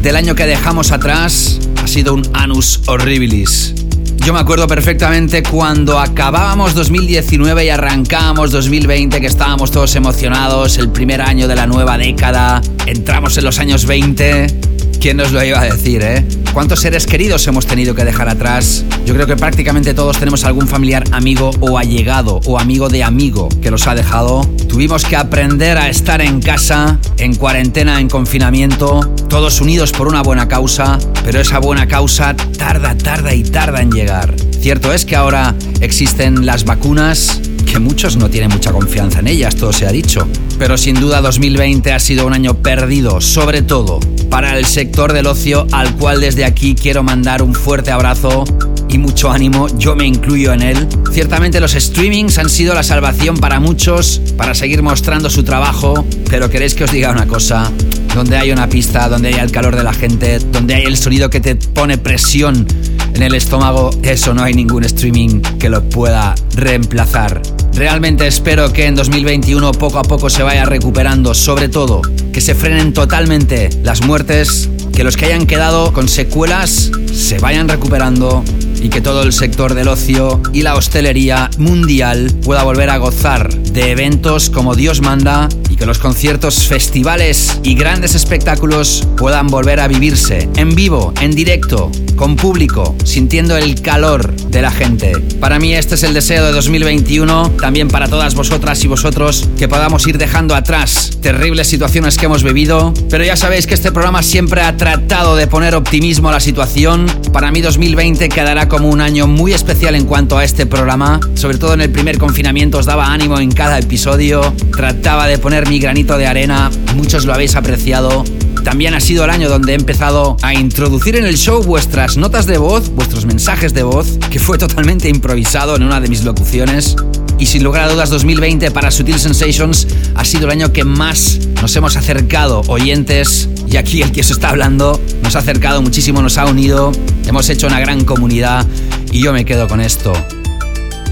del año que dejamos atrás? ha sido un anus horribilis. Yo me acuerdo perfectamente cuando acabábamos 2019 y arrancábamos 2020, que estábamos todos emocionados, el primer año de la nueva década, entramos en los años 20. ¿Quién nos lo iba a decir, eh? ¿Cuántos seres queridos hemos tenido que dejar atrás? Yo creo que prácticamente todos tenemos algún familiar amigo o allegado o amigo de amigo que los ha dejado. Tuvimos que aprender a estar en casa, en cuarentena, en confinamiento, todos unidos por una buena causa, pero esa buena causa tarda, tarda y tarda en llegar. Cierto es que ahora existen las vacunas, que muchos no tienen mucha confianza en ellas, todo se ha dicho. Pero sin duda 2020 ha sido un año perdido, sobre todo para el sector del ocio al cual desde aquí quiero mandar un fuerte abrazo y mucho ánimo, yo me incluyo en él. Ciertamente los streamings han sido la salvación para muchos, para seguir mostrando su trabajo, pero queréis que os diga una cosa, donde hay una pista, donde hay el calor de la gente, donde hay el sonido que te pone presión en el estómago, eso no hay ningún streaming que lo pueda reemplazar. Realmente espero que en 2021 poco a poco se vaya recuperando, sobre todo que se frenen totalmente las muertes, que los que hayan quedado con secuelas se vayan recuperando y que todo el sector del ocio y la hostelería mundial pueda volver a gozar de eventos como Dios manda y que los conciertos, festivales y grandes espectáculos puedan volver a vivirse en vivo, en directo, con público, sintiendo el calor de la gente. Para mí este es el deseo de 2021, también para todas vosotras y vosotros, que podamos ir dejando atrás terribles situaciones que hemos vivido, pero ya sabéis que este programa siempre ha tratado de poner optimismo a la situación. Para mí 2020 quedará como un año muy especial en cuanto a este programa, sobre todo en el primer confinamiento os daba ánimo en cada episodio, trataba de poner mi granito de arena, muchos lo habéis apreciado. También ha sido el año donde he empezado a introducir en el show vuestras notas de voz, vuestros mensajes de voz, que fue totalmente improvisado en una de mis locuciones. Y sin lugar a dudas 2020 para Sutil Sensations ha sido el año que más nos hemos acercado oyentes y aquí el que os está hablando nos ha acercado muchísimo, nos ha unido, hemos hecho una gran comunidad y yo me quedo con esto.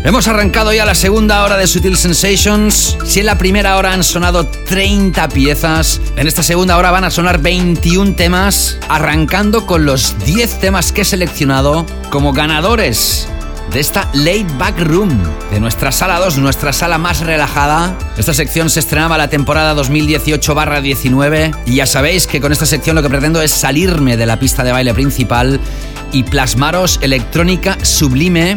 Hemos arrancado ya la segunda hora de Sutil Sensations. Si en la primera hora han sonado 30 piezas, en esta segunda hora van a sonar 21 temas, arrancando con los 10 temas que he seleccionado como ganadores de esta Late Back Room, de nuestra sala 2, nuestra sala más relajada. Esta sección se estrenaba la temporada 2018-19 y ya sabéis que con esta sección lo que pretendo es salirme de la pista de baile principal y plasmaros electrónica sublime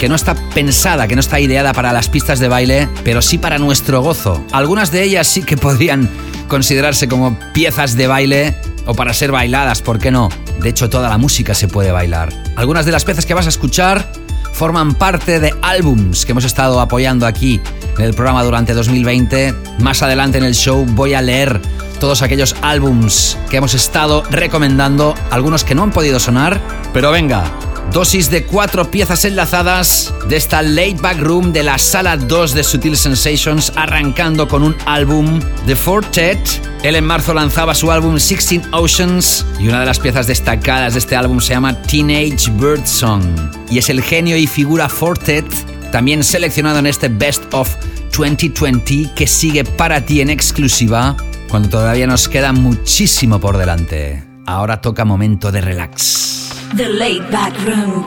que no está pensada, que no está ideada para las pistas de baile, pero sí para nuestro gozo. Algunas de ellas sí que podrían considerarse como piezas de baile o para ser bailadas, ¿por qué no? De hecho, toda la música se puede bailar. Algunas de las piezas que vas a escuchar forman parte de álbums que hemos estado apoyando aquí en el programa durante 2020. Más adelante en el show voy a leer todos aquellos álbums que hemos estado recomendando, algunos que no han podido sonar, pero venga, Dosis de cuatro piezas enlazadas de esta late back room de la sala 2 de Sutil Sensations, arrancando con un álbum de Fortet. Él en marzo lanzaba su álbum Sixteen Oceans y una de las piezas destacadas de este álbum se llama Teenage Bird Song. Y es el genio y figura Fortet, también seleccionado en este Best of 2020 que sigue para ti en exclusiva cuando todavía nos queda muchísimo por delante. Ahora toca momento de relax. The Late Back Room.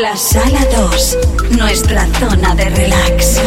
La sala 2. Nuestra zona de relax.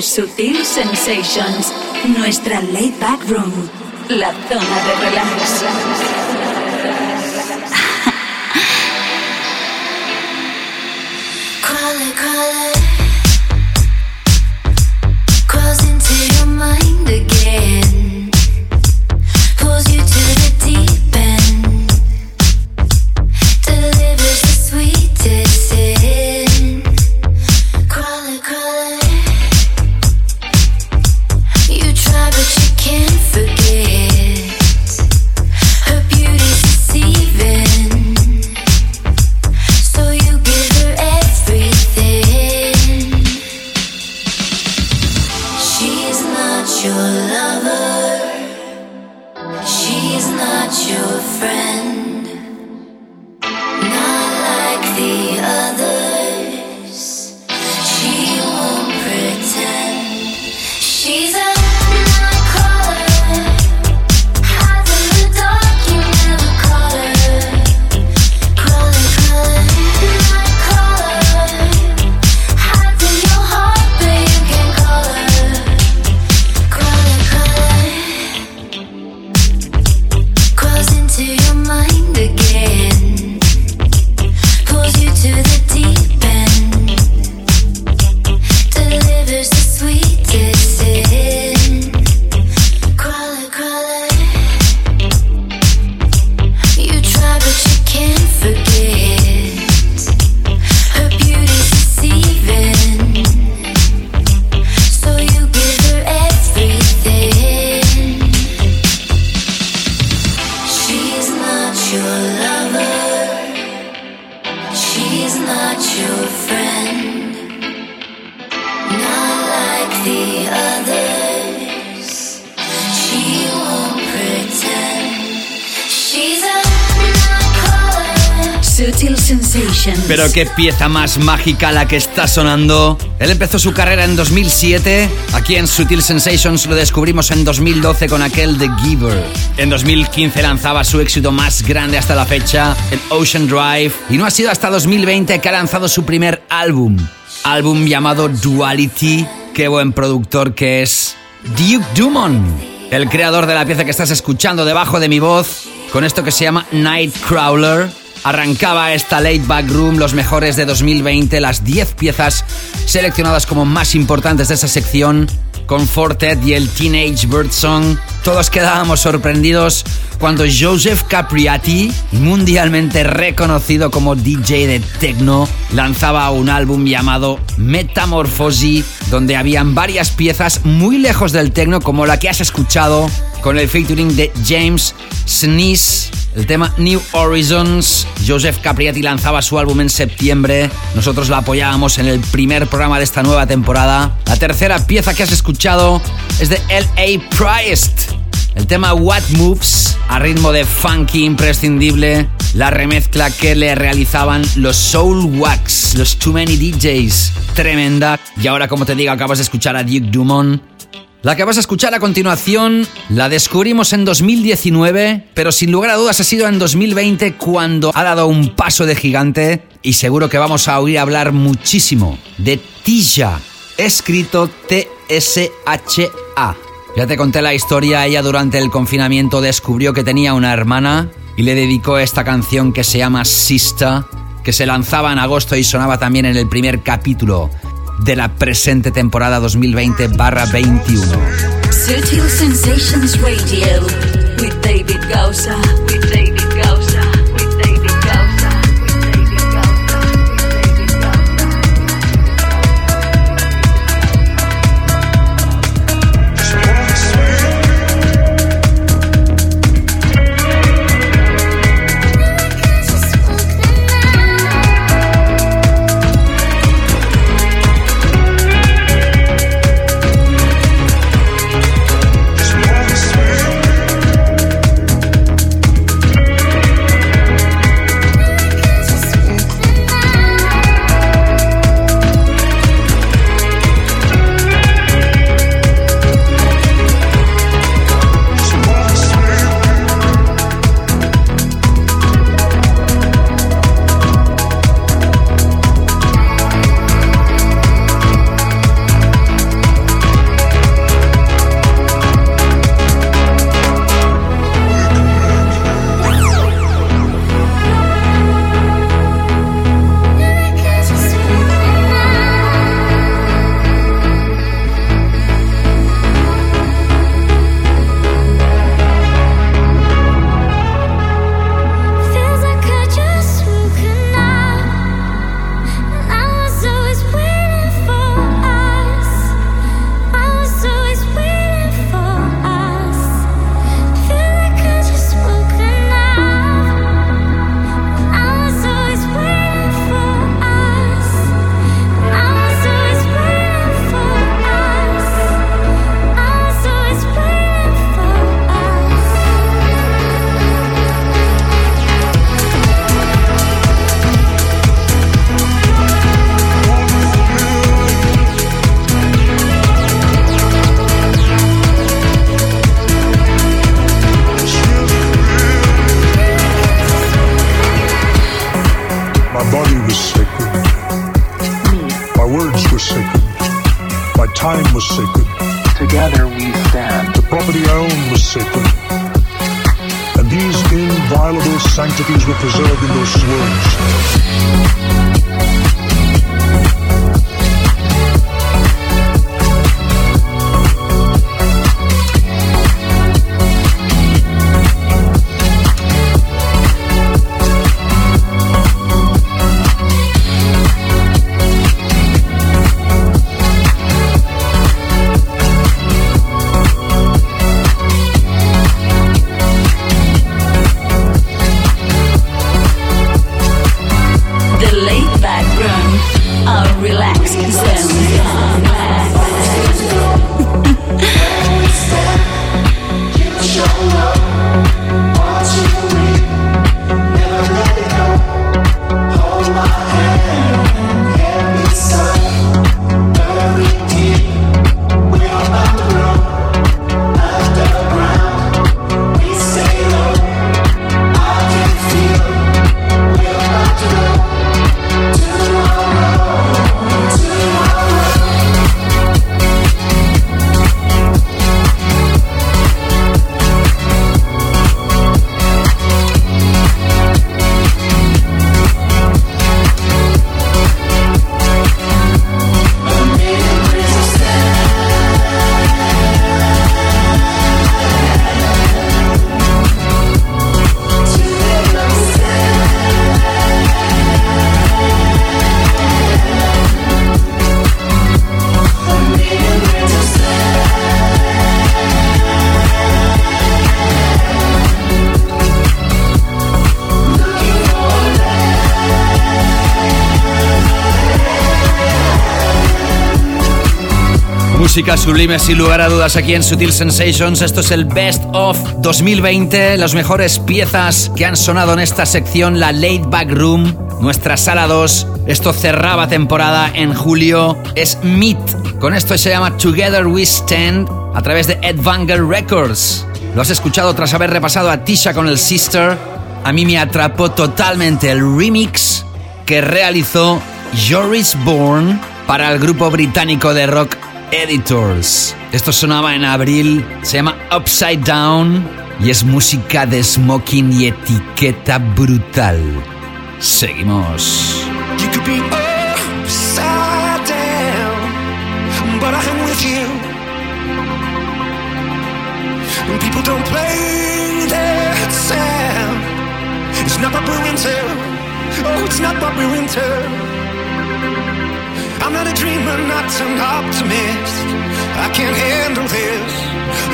Sutil Sensations, nuestra laid back room, la zona your lover, she's not your friend. Pero qué pieza más mágica la que está sonando. Él empezó su carrera en 2007. Aquí en Sutil Sensations lo descubrimos en 2012 con aquel The Giver. En 2015 lanzaba su éxito más grande hasta la fecha, el Ocean Drive. Y no ha sido hasta 2020 que ha lanzado su primer álbum. Álbum llamado Duality. Qué buen productor que es Duke Dumont. El creador de la pieza que estás escuchando debajo de mi voz. Con esto que se llama Nightcrawler Arrancaba esta Late Back Room, los mejores de 2020, las 10 piezas seleccionadas como más importantes de esa sección, con Fortet y el Teenage Bird Song. Todos quedábamos sorprendidos cuando Joseph Capriati, mundialmente reconocido como DJ de techno, lanzaba un álbum llamado Metamorphosis, donde habían varias piezas muy lejos del techno, como la que has escuchado, con el featuring de James Sneeze el tema New Horizons. Joseph Capriati lanzaba su álbum en septiembre. Nosotros la apoyábamos en el primer programa de esta nueva temporada. La tercera pieza que has escuchado es de L.A. Priest. El tema What Moves, a ritmo de funky imprescindible, la remezcla que le realizaban los Soul Wax, los Too Many DJs, tremenda. Y ahora, como te digo, acabas de escuchar a Duke Dumont la que vas a escuchar a continuación la descubrimos en 2019, pero sin lugar a dudas ha sido en 2020 cuando ha dado un paso de gigante y seguro que vamos a oír hablar muchísimo de Tisha, escrito T-S-H-A. Ya te conté la historia, ella durante el confinamiento descubrió que tenía una hermana y le dedicó esta canción que se llama Sista, que se lanzaba en agosto y sonaba también en el primer capítulo de la presente temporada 2020-21. Música sublime sin lugar a dudas aquí en Sutil Sensations. Esto es el Best of 2020, las mejores piezas que han sonado en esta sección, la Late Back Room, nuestra sala 2. Esto cerraba temporada en julio, es Meet. Con esto se llama Together We Stand a través de Ed Vanger Records. Lo has escuchado tras haber repasado a Tisha con el Sister. A mí me atrapó totalmente el remix que realizó Joris Bourne para el grupo británico de rock Editors. Esto sonaba en abril, se llama Upside Down y es música de smoking y etiqueta brutal. Seguimos. You could be upside down, but I'm with you. And people don't play that sound. It's not what we're into. Oh, it's not what we're into. I'm not a dreamer, not an optimist. I can't handle this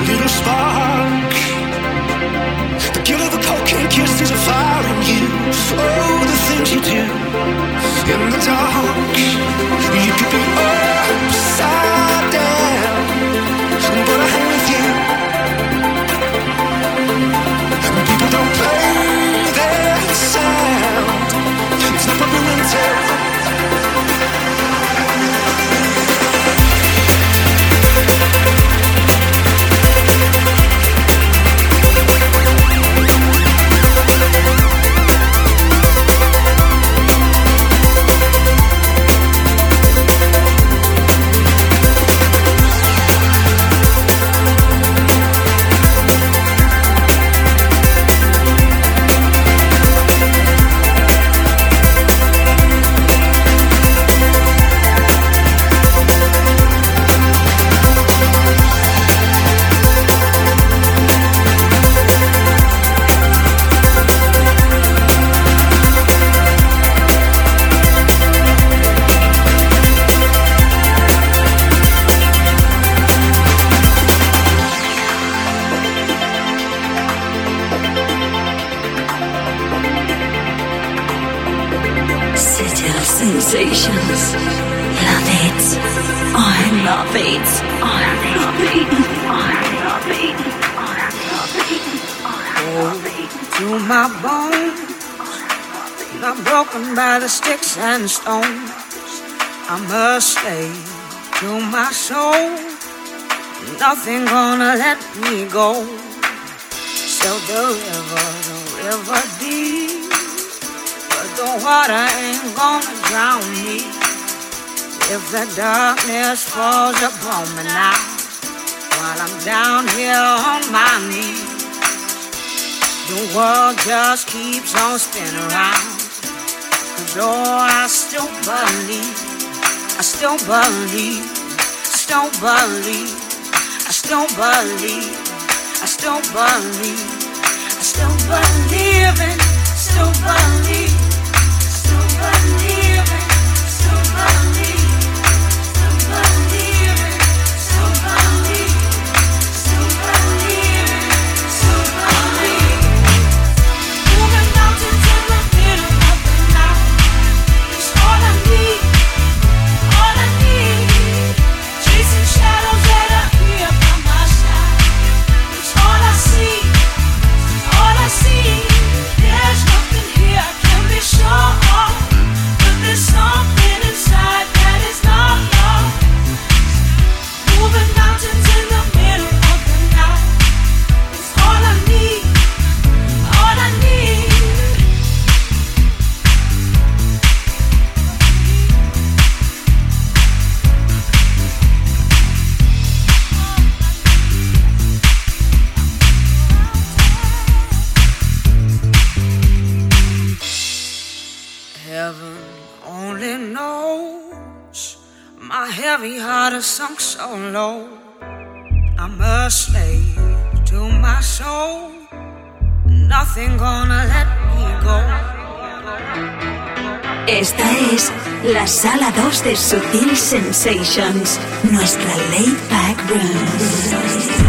little spark. The guilt of a cocaine kiss is a fire in you. Oh, the things you do in the dark. You could be upside down, but I am with you. People don't play that sound. It's not what we're go. So the river, the river deep, but the water ain't gonna drown me. If the darkness falls upon me now, while I'm down here on my knees, the world just keeps on spinning around. So I still believe, I still believe, I still believe, I still believe, still believe, I still believe in, still believe, sunk so low. I'm a slave to my soul. Nothing gonna let me go. Esta es la sala 2 de Sutil Sensations, nuestra laid back room.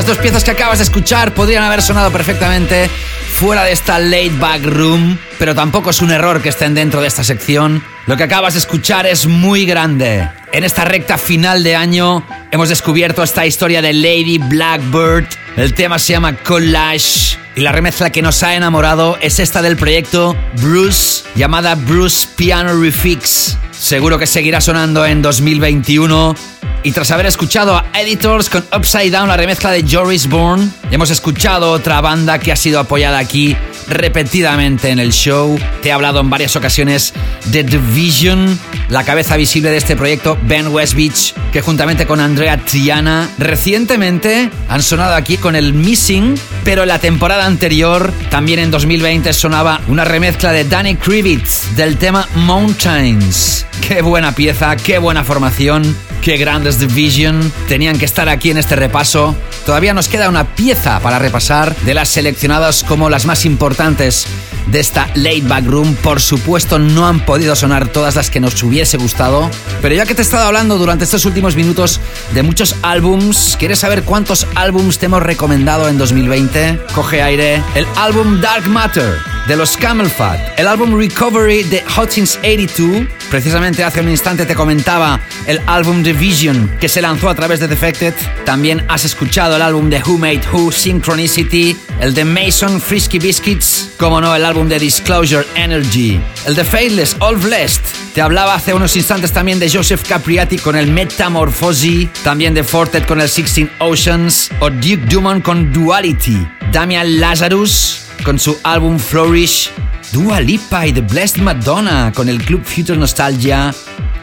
Las dos piezas que acabas de escuchar podrían haber sonado perfectamente fuera de esta laid back room, pero tampoco es un error que estén dentro de esta sección. Lo que acabas de escuchar es muy grande. En esta recta final de año hemos descubierto esta historia de Lady Blackbird. El tema se llama Collage y la remezcla que nos ha enamorado es esta del proyecto Bruce llamada Bruce Piano Refix. Seguro que seguirá sonando en 2021. Y tras haber escuchado a Editors con Upside Down, la remezcla de Joris Bourne, hemos escuchado otra banda que ha sido apoyada aquí repetidamente en el show. Te he hablado en varias ocasiones de Division, la cabeza visible de este proyecto, Ben Westbeach, que juntamente con Andrea Triana recientemente han sonado aquí con el Missing, pero la temporada anterior, también en 2020, sonaba una remezcla de Danny Krivitz del tema Mountains. Qué buena pieza, qué buena formación, qué grandes Division. Tenían que estar aquí en este repaso. Todavía nos queda una pieza para repasar de las seleccionadas como las más importantes de esta Late Back Room. Por supuesto, no han podido sonar todas las que nos hubiese gustado. Pero ya que te he estado hablando durante estos últimos minutos de muchos álbums, ¿quieres saber cuántos álbums te hemos recomendado en 2020? Coge aire. El álbum Dark Matter de los Camel Fat, el álbum Recovery de Hutchins 82. Precisamente hace un instante te comentaba el álbum Division que se lanzó a través de Defected. También has escuchado el álbum de Who Made Who, Synchronicity, el de Mason, Frisky Biscuits, como no, el álbum de Disclosure Energy, el de Faithless, All Blessed. Te hablaba hace unos instantes también de Joseph Capriati con el Metamorphosis, también de Fortet con el Sixteen Oceans, o Duke Dumont con Duality, Damian Lazarus con su álbum Flourish, Dua Lipa y The Blessed Madonna con el Club Future Nostalgia.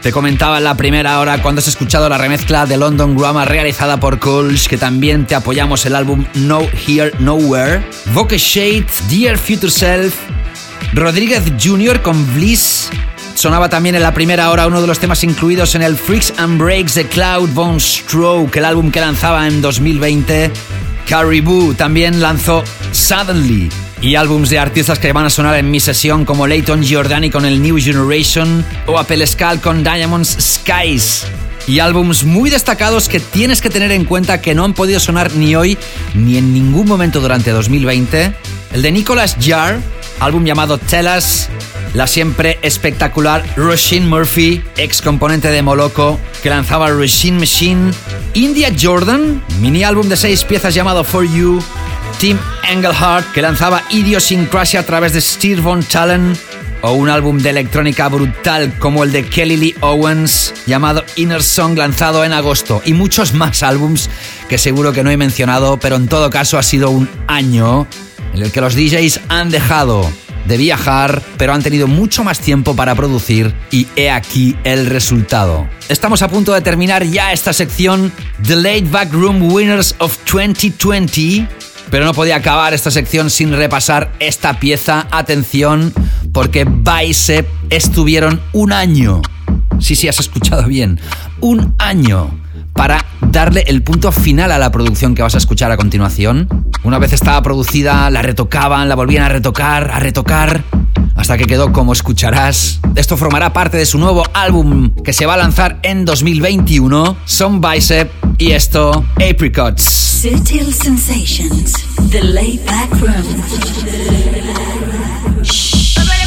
Te comentaba en la primera hora cuando has escuchado la remezcla de London Grammar realizada por Coles, que también te apoyamos el álbum No Here Nowhere. Vogue Shade, Dear Future Self, Rodríguez Jr. con Bliss. Sonaba también en la primera hora uno de los temas incluidos en el Freaks and Breaks de Cloud Bone Stroke, el álbum que lanzaba en 2020. Caribou también lanzó Suddenly y álbums de artistas que van a sonar en mi sesión como Leighton Giordani con el New Generation o Apple Skull con Diamonds Skies. Y álbums muy destacados que tienes que tener en cuenta que no han podido sonar ni hoy ni en ningún momento durante 2020. El de Nicholas Jar, álbum llamado Tell Us, la siempre espectacular Roshin Murphy, ex componente de Moloko, que lanzaba Roshin Machine, India Jordan, mini álbum de seis piezas llamado For You, Tim Engelhardt, que lanzaba Idiosyncrasia a través de Steve Von Talent, o un álbum de electrónica brutal como el de Kelly Lee Owens llamado Inner Song lanzado en agosto y muchos más álbums que seguro que no he mencionado, pero en todo caso ha sido un año en el que los DJs han dejado de viajar, pero han tenido mucho más tiempo para producir y he aquí el resultado. Estamos a punto de terminar ya esta sección The Late Back Room Winners of 2020, pero no podía acabar esta sección sin repasar esta pieza. Atención, porque Bicep estuvieron un año. Sí, sí, has escuchado bien. Un año para darle el punto final a la producción que vas a escuchar a continuación. Una vez estaba producida, la retocaban, la volvían a retocar, a retocar, hasta que quedó como escucharás. Esto formará parte de su nuevo álbum que se va a lanzar en 2021, Son Bicep, y esto, Apricots. Sensations, The Room. Sutil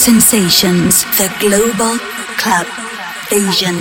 Sensations, the Global Club Asian.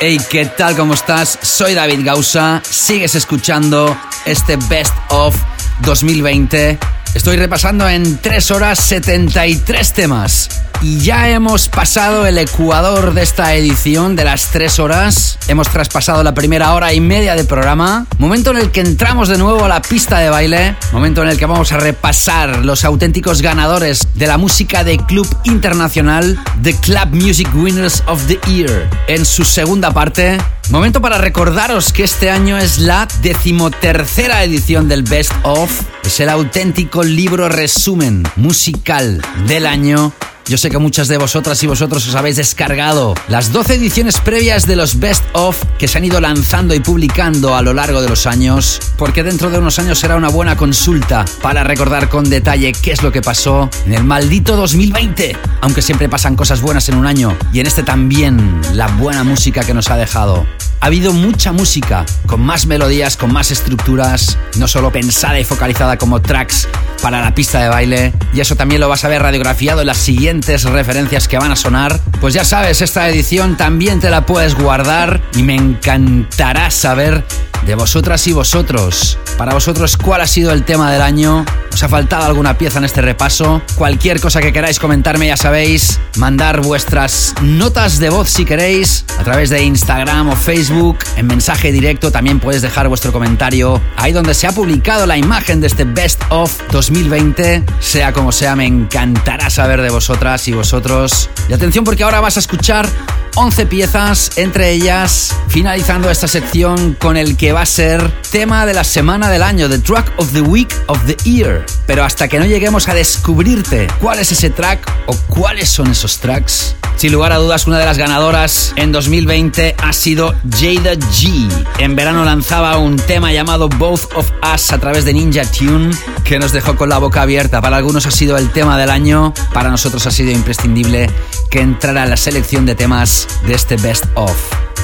Hey, ¿qué tal? ¿Cómo estás? Soy David Gausa. Sigues escuchando este Best of 2020. Estoy repasando en 3 horas 73 temas. Y ya hemos pasado el ecuador de esta edición de las 3 horas. Hemos traspasado la primera hora y media de programa. Momento en el que entramos de nuevo a la pista de baile. Momento en el que vamos a repasar los auténticos ganadores de la música de club internacional The Club Music Winners of the Year. En su segunda parte, Momento para recordaros que este año es la decimotercera edición del Best of. Es el auténtico libro resumen musical del año yo sé que muchas de vosotras y vosotros os habéis descargado las 12 ediciones previas de los Best of que se han ido lanzando y publicando a lo largo de los años, porque dentro de unos años será una buena consulta para recordar con detalle qué es lo que pasó en el maldito 2020, aunque siempre pasan cosas buenas en un año, y en este también la buena música que nos ha dejado. Ha habido mucha música, con más melodías, con más estructuras, no solo pensada y focalizada como tracks para la pista de baile, y eso también lo vas a ver radiografiado en las siguientes referencias que van a sonar. Pues ya sabes, esta edición también te la puedes guardar y me encantará saber de vosotras y vosotros. Para vosotros, ¿cuál ha sido el tema del año? ¿Os ha faltado alguna pieza en este repaso? Cualquier cosa que queráis comentarme, ya sabéis, mandar vuestras notas de voz si queréis, a través de Instagram o Facebook, en mensaje directo, también puedes dejar vuestro comentario ahí donde se ha publicado la imagen de este Best of 2020. Sea como sea, me encantará saber de vosotras y vosotros. Y atención porque ahora vas a escuchar 11 piezas, entre ellas finalizando esta sección con el que va a ser tema de la semana del año, The Track of the Week of the Year. Pero hasta que no lleguemos a descubrirte cuál es ese track o cuáles son esos tracks, sin lugar a dudas, una de las ganadoras en 2020 ha sido Jada G. En verano lanzaba un tema llamado Both of Us a través de Ninja Tune que nos dejó con la boca abierta. Para algunos ha sido el tema del año, para nosotros ha sido imprescindible que entrara en la selección de temas de este Best of.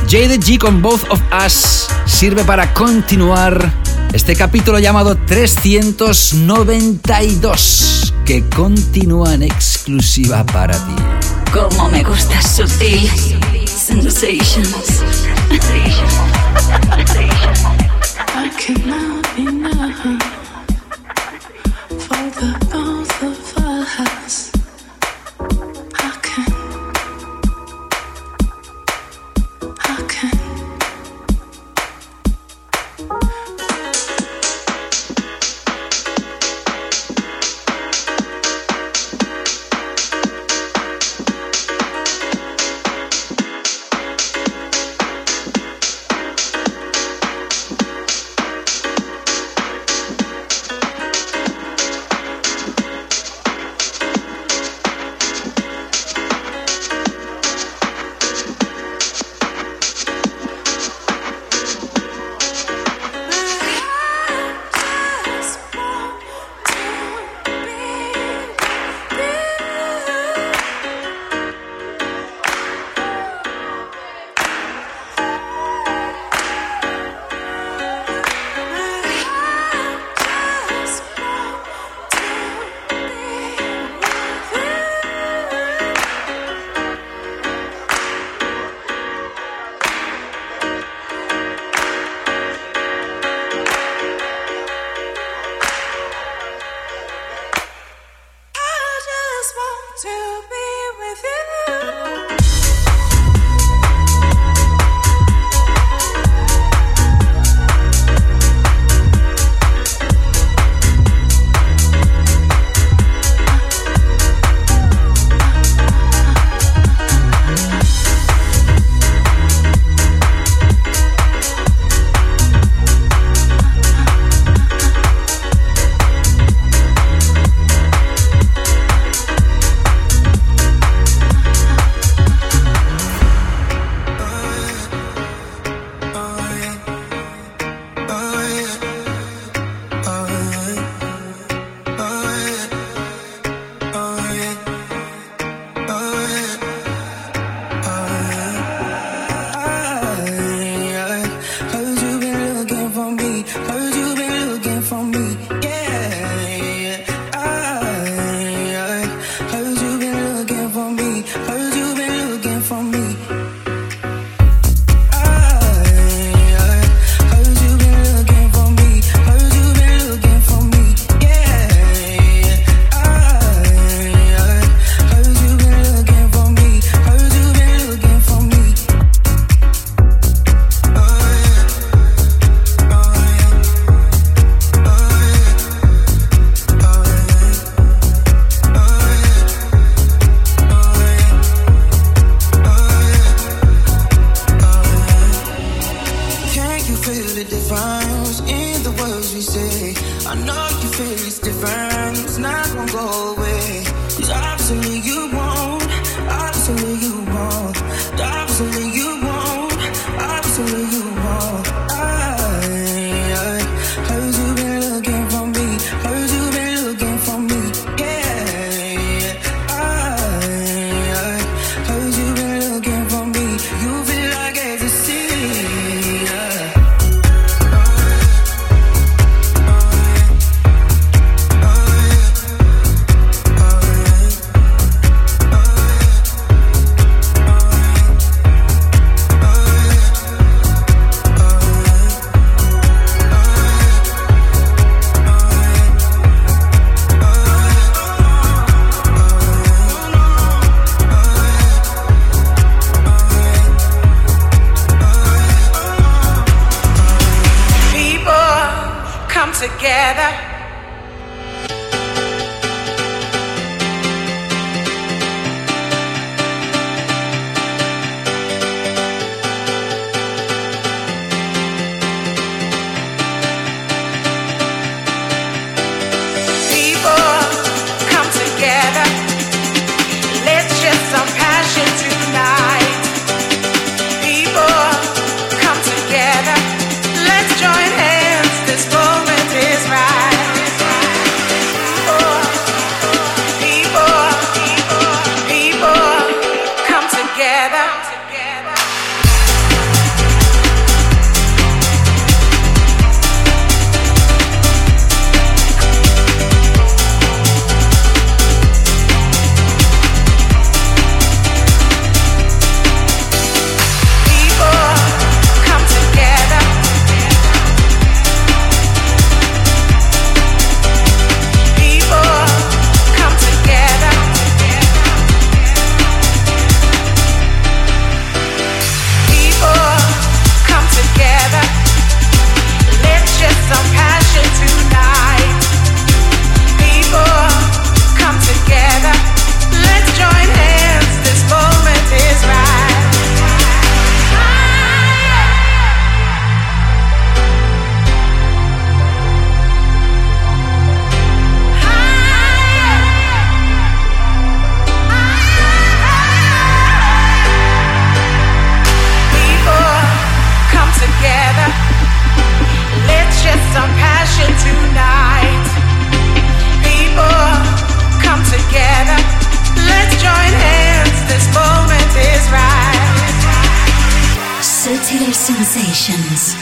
Jada G con Both of Us sirve para continuar este capítulo llamado 392 que continúa en exclusiva para ti. Como me gusta sutil sensations. I cannot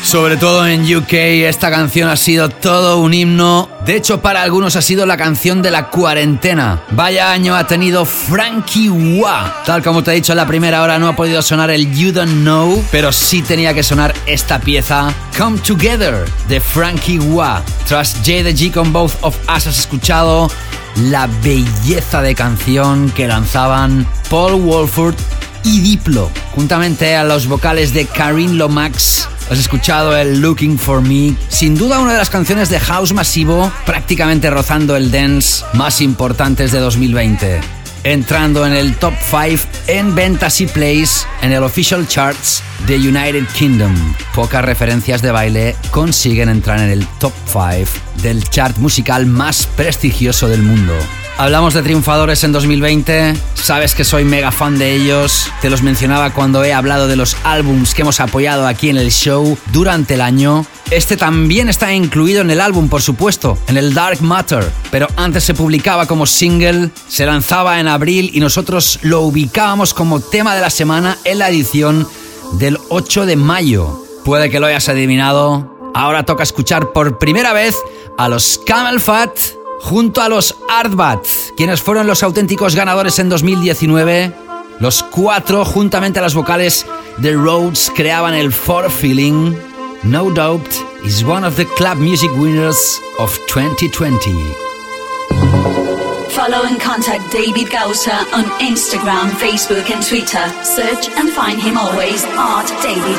Sobre todo en UK, esta canción ha sido todo un himno. De hecho, para algunos ha sido la canción de la cuarentena. Vaya año ha tenido Frankie Wah. Tal como te he dicho en la primera hora, no ha podido sonar el You Don't Know, pero sí tenía que sonar esta pieza, Come Together, de Frankie Wah. Tras J the G con Both of Us, has escuchado la belleza de canción que lanzaban Paul Wolford y Diplo, juntamente a los vocales de Karin Lomax Has escuchado el Looking for Me, sin duda una de las canciones de house masivo, prácticamente rozando el dance más importantes de 2020. Entrando en el top 5 en ventas y plays en el official charts de United Kingdom. Pocas referencias de baile consiguen entrar en el top 5 del chart musical más prestigioso del mundo. Hablamos de triunfadores en 2020, sabes que soy mega fan de ellos, te los mencionaba cuando he hablado de los álbums que hemos apoyado aquí en el show durante el año. Este también está incluido en el álbum, por supuesto, en el Dark Matter, pero antes se publicaba como single, se lanzaba en abril y nosotros lo ubicábamos como tema de la semana en la edición del 8 de mayo. Puede que lo hayas adivinado. Ahora toca escuchar por primera vez a los Camel Fat junto a los Artbats, quienes fueron los auténticos ganadores en 2019. Los cuatro, juntamente a las vocales de Rhodes, creaban el For Feeling. No Doubt is one of the club music winners of 2020. Follow and contact David Gausser on Instagram, Facebook, and Twitter. Search and find him always at David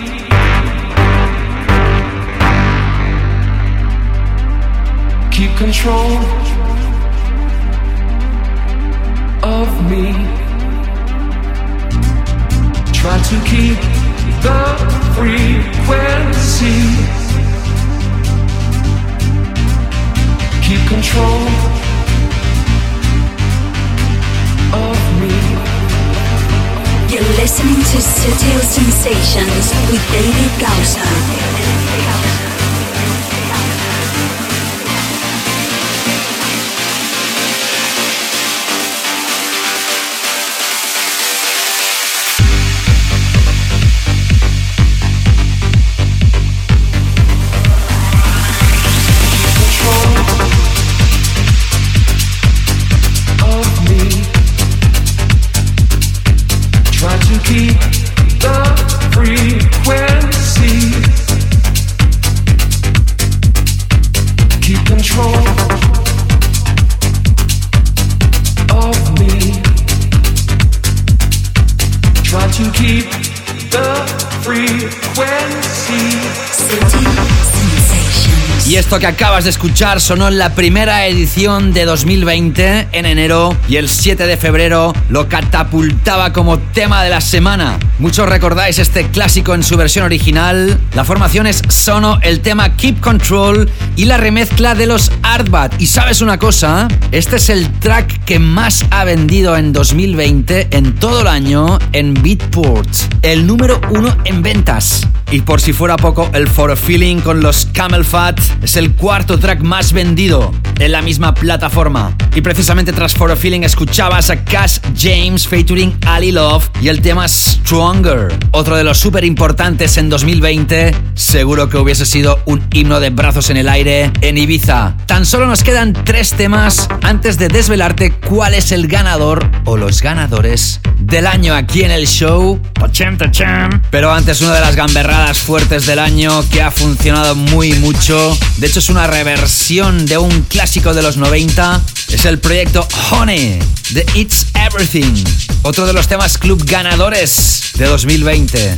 Control of me. Try to keep the frequency. keep control of me. You're listening to Sutil Sensations with David Gausa. Esto que acabas de escuchar sonó en la primera edición de 2020 en enero y el 7 de febrero lo catapultaba como tema de la semana. Muchos recordáis este clásico en su versión original. La formación es Sono, el tema Keep Control y la remezcla de los Artbat. Y sabes una cosa, este es el track que más ha vendido en 2020 en todo el año en Beatport. El número uno en ventas. Y por si fuera poco, el For a Feeling con los Camel Fat es el cuarto track más vendido en la misma plataforma. Y precisamente tras For a Feeling escuchabas a Cash James featuring Ali Love y el tema Stronger, otro de los súper importantes en 2020. Seguro que hubiese sido un himno de brazos en el aire en Ibiza. Tan solo nos quedan tres temas antes de desvelarte cuál es el ganador o los ganadores del año aquí en el show. Pero antes una de las gamberradas fuertes del año que ha funcionado muy mucho. De hecho es una reversión de un clásico de los 90. Es el proyecto Honey de It's Everything. Otro de los temas club ganadores de 2020.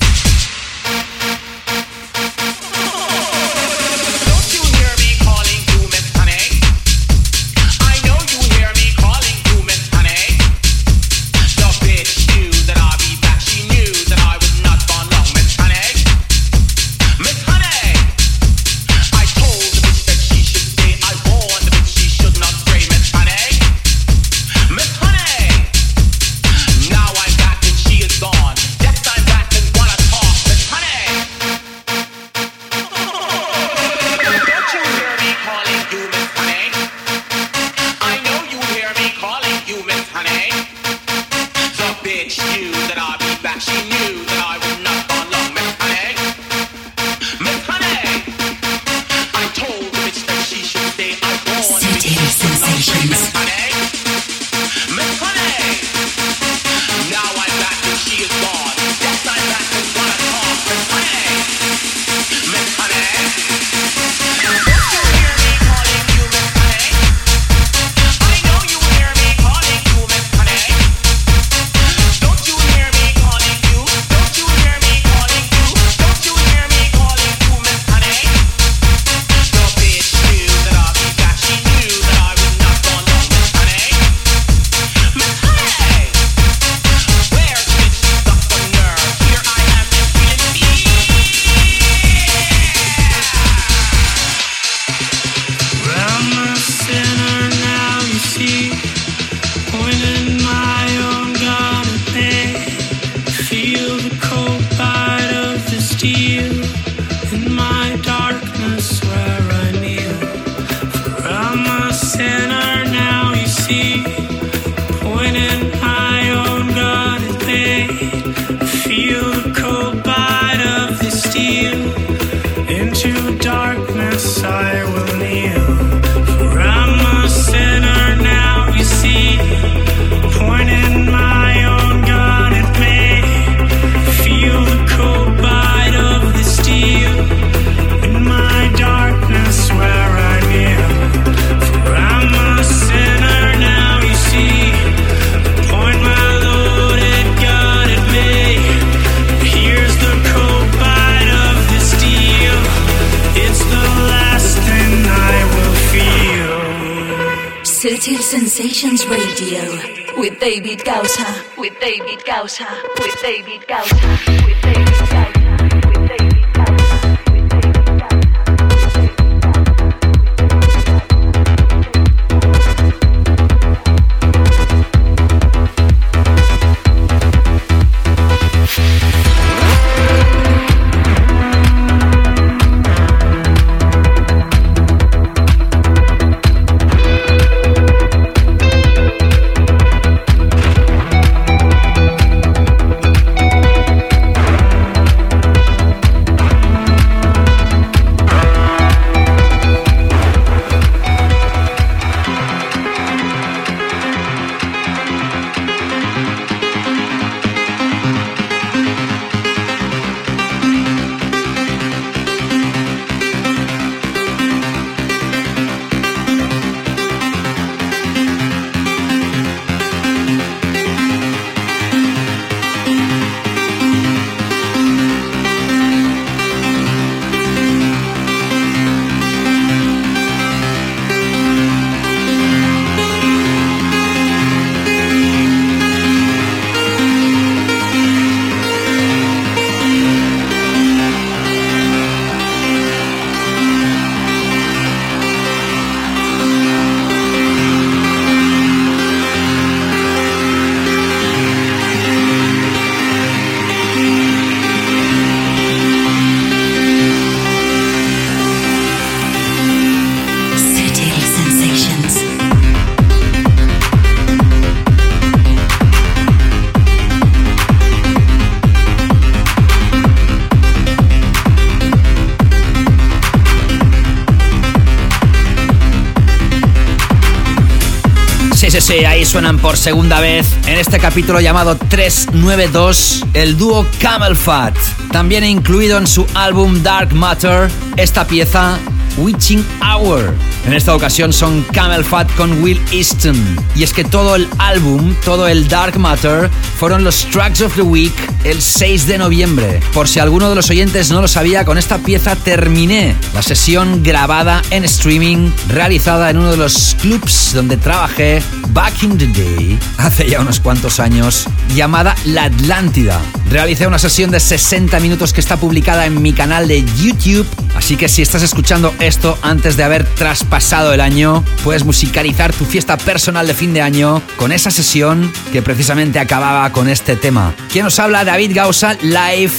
Suenan por segunda vez en este capítulo llamado 392, el dúo Camel Fat. También incluido en su álbum Dark Matter, esta pieza Witching Hour. En esta ocasión son Camel Fat con Will Easton. Y es que todo el álbum, todo el Dark Matter, fueron los Tracks of the Week el 6 de noviembre. Por si alguno de los oyentes no lo sabía, con esta pieza terminé la sesión grabada en streaming realizada en uno de los clubs donde trabajé back in the day, hace ya unos cuantos años, llamada La Atlántida. Realicé una sesión de 60 minutos que está publicada en mi canal de YouTube, así que si estás escuchando esto antes de haber traspasado el año, puedes musicalizar tu fiesta personal de fin de año con esa sesión que precisamente acababa con este tema. ¿Quién nos habla? David Gausa live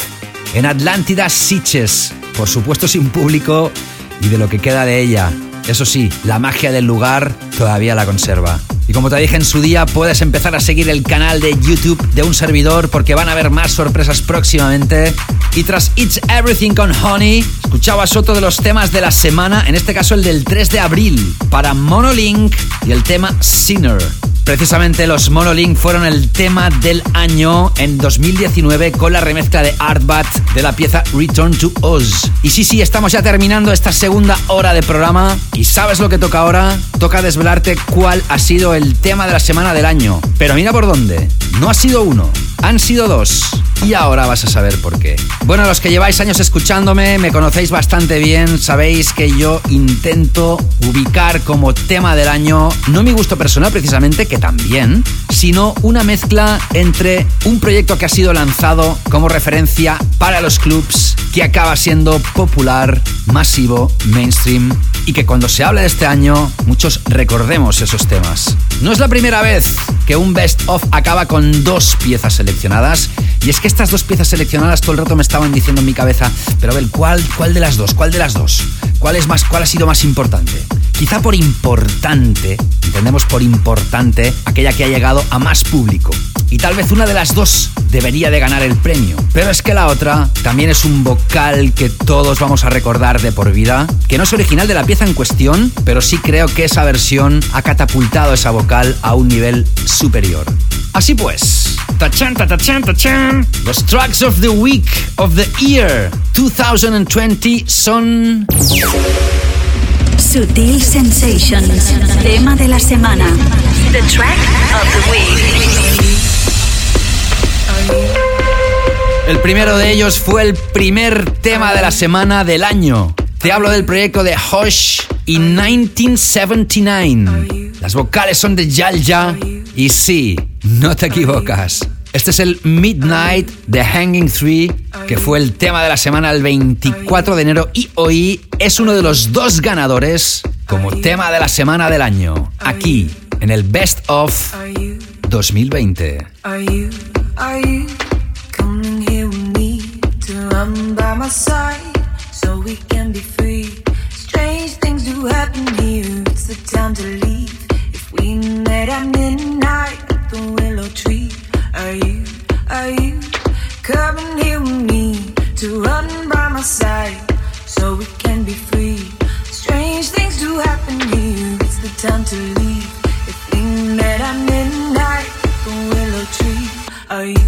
en Atlántida Sitges, por supuesto sin público y de lo que queda de ella. Eso sí, la magia del lugar todavía la conserva. Como te dije en su día, puedes empezar a seguir el canal de YouTube de un servidor porque van a haber más sorpresas próximamente. Y tras It's Everything con Honey, escuchabas otro de los temas de la semana, en este caso el del 3 de abril, para Monolink y el tema Sinner. Precisamente los Monolink fueron el tema del año en 2019 con la remezcla de Artbat de la pieza Return to Oz. Y sí, sí, estamos ya terminando esta segunda hora de programa. ¿Y sabes lo que toca ahora? Toca desvelarte cuál ha sido el tema de la semana del año. Pero mira por dónde. No ha sido uno, han sido dos. Y ahora vas a saber por qué. Bueno, los que lleváis años escuchándome, me conocéis bastante bien, sabéis que yo intento ubicar como tema del año, no mi gusto personal precisamente, que también, sino una mezcla entre un proyecto que ha sido lanzado como referencia para los clubs, que acaba siendo popular, masivo, mainstream, y que cuando se habla de este año, muchos recordemos esos temas. No es la primera vez que un best of acaba con dos piezas seleccionadas. Y es que estas dos piezas seleccionadas todo el rato me estaban diciendo en mi cabeza, pero a ver, ¿cuál, cuál de las dos? ¿Cuál de las dos? ¿Cuál, es más, ¿Cuál ha sido más importante? Quizá por importante, entendemos por importante, aquella que ha llegado a más público. Y tal vez una de las dos debería de ganar el premio. Pero es que la otra también es un vocal que todos vamos a recordar de por vida, que no es original de la pieza en cuestión, pero sí creo que esa versión ha catapultado esa vocal a un nivel superior. Así pues, tachan, tachan, tachan, los tracks of the week of the year 2020 son... Sutil Sensations, tema de la semana. The track of the week. El primero de ellos fue el primer tema de la semana del año. Te hablo del proyecto de Hush y 1979. Las vocales son de Yalja y sí, no te equivocas. Este es el Midnight de Hanging Tree, que fue el tema de la semana el 24 de enero y hoy es uno de los dos ganadores como tema de la semana del año, aquí en el Best of 2020. We coming here with me to run by my side so we can be free? Strange things do happen here. It's the time to leave. If we met at midnight the willow tree, are you,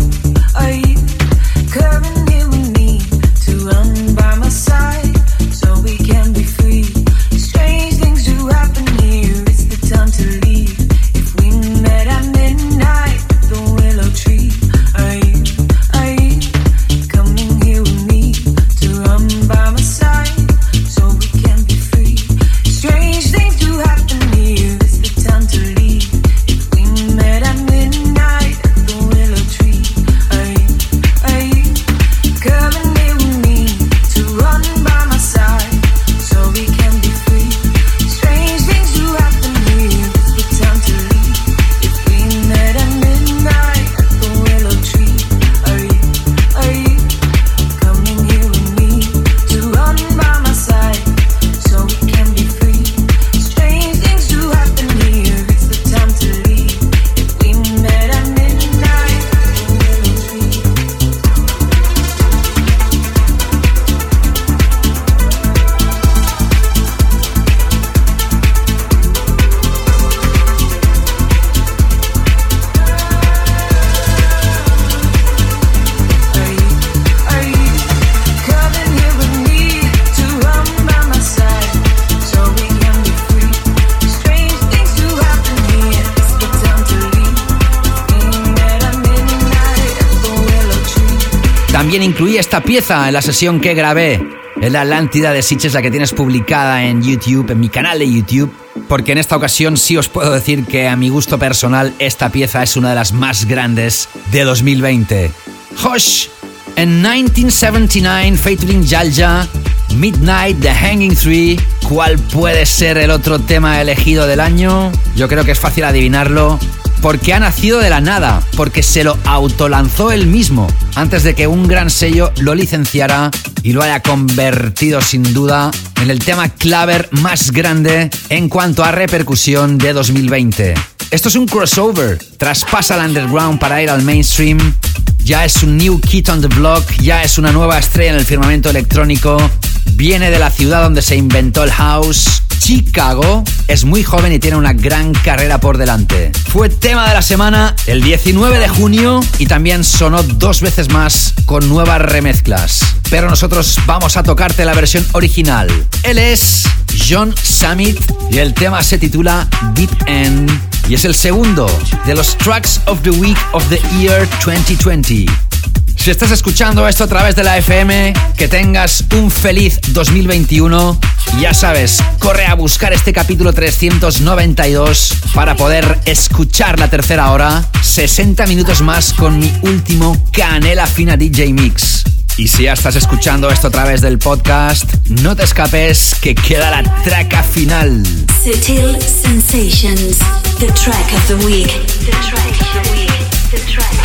pieza en la sesión que grabé en la Atlántida de Sitges, la que tienes publicada en YouTube, en mi canal de YouTube. Porque en esta ocasión sí os puedo decir que a mi gusto personal esta pieza es una de las más grandes de 2020. Hush, en 1979 featuring Jalja, Midnight, The Hanging Tree. ¿Cuál puede ser el otro tema elegido del año? Yo creo que es fácil adivinarlo porque ha nacido de la nada, porque se lo autolanzó él mismo, antes de que un gran sello lo licenciara y lo haya convertido sin duda en el tema claver más grande en cuanto a repercusión de 2020. Esto es un crossover, traspasa el underground para ir al mainstream, ya es un new kid on the block, ya es una nueva estrella en el firmamento electrónico, viene de la ciudad donde se inventó el house, Chicago, es muy joven y tiene una gran carrera por delante. Fue tema de la semana el 19 de junio y también sonó dos veces más con nuevas remezclas. Pero nosotros vamos a tocarte la versión original. Él es John Summit y el tema se titula Deep End y es el segundo de los Tracks of the Week of the Year 2020. Si estás escuchando esto a través de la FM, que tengas un feliz 2021. Y ya sabes, corre a buscar este capítulo 392 para poder escuchar la tercera hora, 60 minutos más con mi último Canela Fina DJ Mix. Y si ya estás escuchando esto a través del podcast, no te escapes que queda la traca final. Sutil Sensations, the track of the week. The track of the week. The track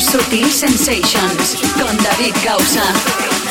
Sutil Sensations con David Causa.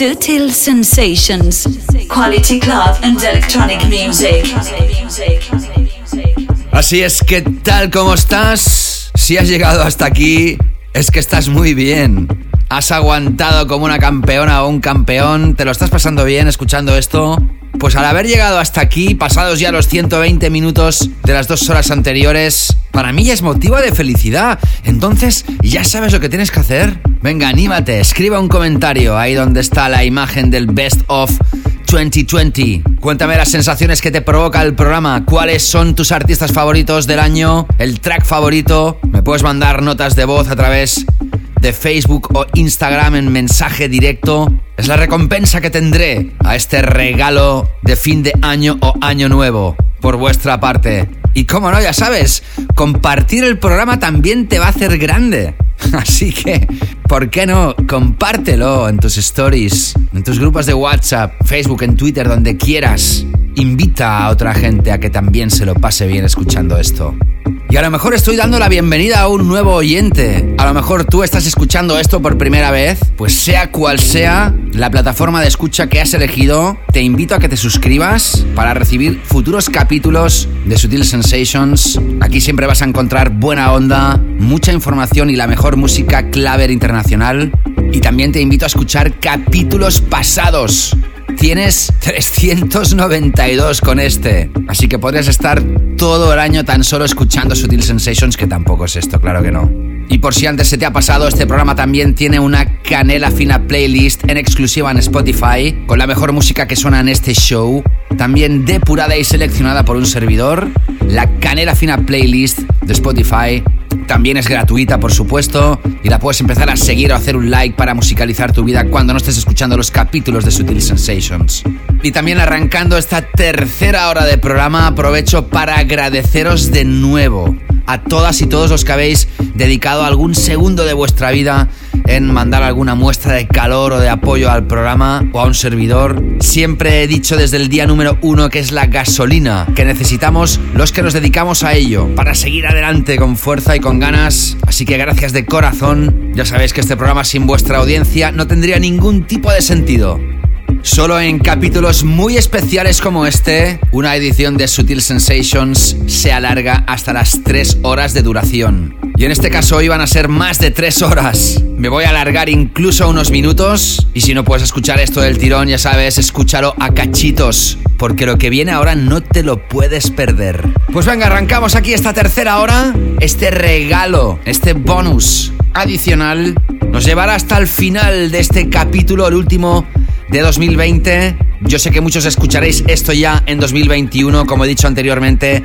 Sutil Sensations. Quality club and electronic music. Así es que tal como estás, si has llegado hasta aquí, es que estás muy bien. Has aguantado como una campeona o un campeón, te lo estás pasando bien escuchando esto. Pues al haber llegado hasta aquí, pasados ya los 120 minutos de las dos horas anteriores, para mí ya es motivo de felicidad. Entonces, ¿ya sabes lo que tienes que hacer? Venga, anímate, escriba un comentario ahí donde está la imagen del Best of 2020. Cuéntame las sensaciones que te provoca el programa, cuáles son tus artistas favoritos del año, el track favorito. Me puedes mandar notas de voz a través de Facebook o Instagram en mensaje directo. Es la recompensa que tendré a este regalo de fin de año o año nuevo por vuestra parte. Y como no, ya sabes, compartir el programa también te va a hacer grande. Así que, ¿por qué no? Compártelo en tus stories, en tus grupos de WhatsApp, Facebook, en Twitter, donde quieras. Invita a otra gente a que también se lo pase bien escuchando esto. Y a lo mejor estoy dando la bienvenida a un nuevo oyente. A lo mejor tú estás escuchando esto por primera vez. Pues sea cual sea la plataforma de escucha que has elegido, te invito a que te suscribas para recibir futuros capítulos de Sutil Sensations. Aquí siempre vas a encontrar buena onda, mucha información y la mejor música claver internacional. Y también te invito a escuchar capítulos pasados Tienes 392 con este. Así que podrías estar todo el año tan solo escuchando Sutil Sensations, que tampoco es esto, claro que no. Y por si antes se te ha pasado, este programa también tiene una canela fina playlist en exclusiva en Spotify, con la mejor música que suena en este show, también depurada y seleccionada por un servidor. La canela fina playlist de Spotify también es gratuita, por supuesto, y la puedes empezar a seguir o hacer un like para musicalizar tu vida cuando no estés escuchando los capítulos de Sutil Sensations. Y también arrancando esta tercera hora de programa, aprovecho para agradeceros de nuevo a todas y todos los que habéis dedicado algún segundo de vuestra vida en mandar alguna muestra de calor o de apoyo al programa o a un servidor. Siempre he dicho desde el día número uno que es la gasolina que necesitamos los que nos dedicamos a ello para seguir adelante con fuerza y con ganas. Así que gracias de corazón. Ya sabéis que este programa sin vuestra audiencia no tendría ningún tipo de sentido. Solo en capítulos muy especiales como este, una edición de Sutil Sensations se alarga hasta las 3 horas de duración. Y en este caso hoy van a ser más de 3 horas. Me voy a alargar incluso unos minutos. Y si no puedes escuchar esto del tirón, ya sabes, escúchalo a cachitos. Porque lo que viene ahora no te lo puedes perder. Pues venga, arrancamos aquí esta tercera hora. Este regalo, este bonus adicional, nos llevará hasta el final de este capítulo, el último de 2020. Yo sé que muchos escucharéis esto ya en 2021, como he dicho anteriormente.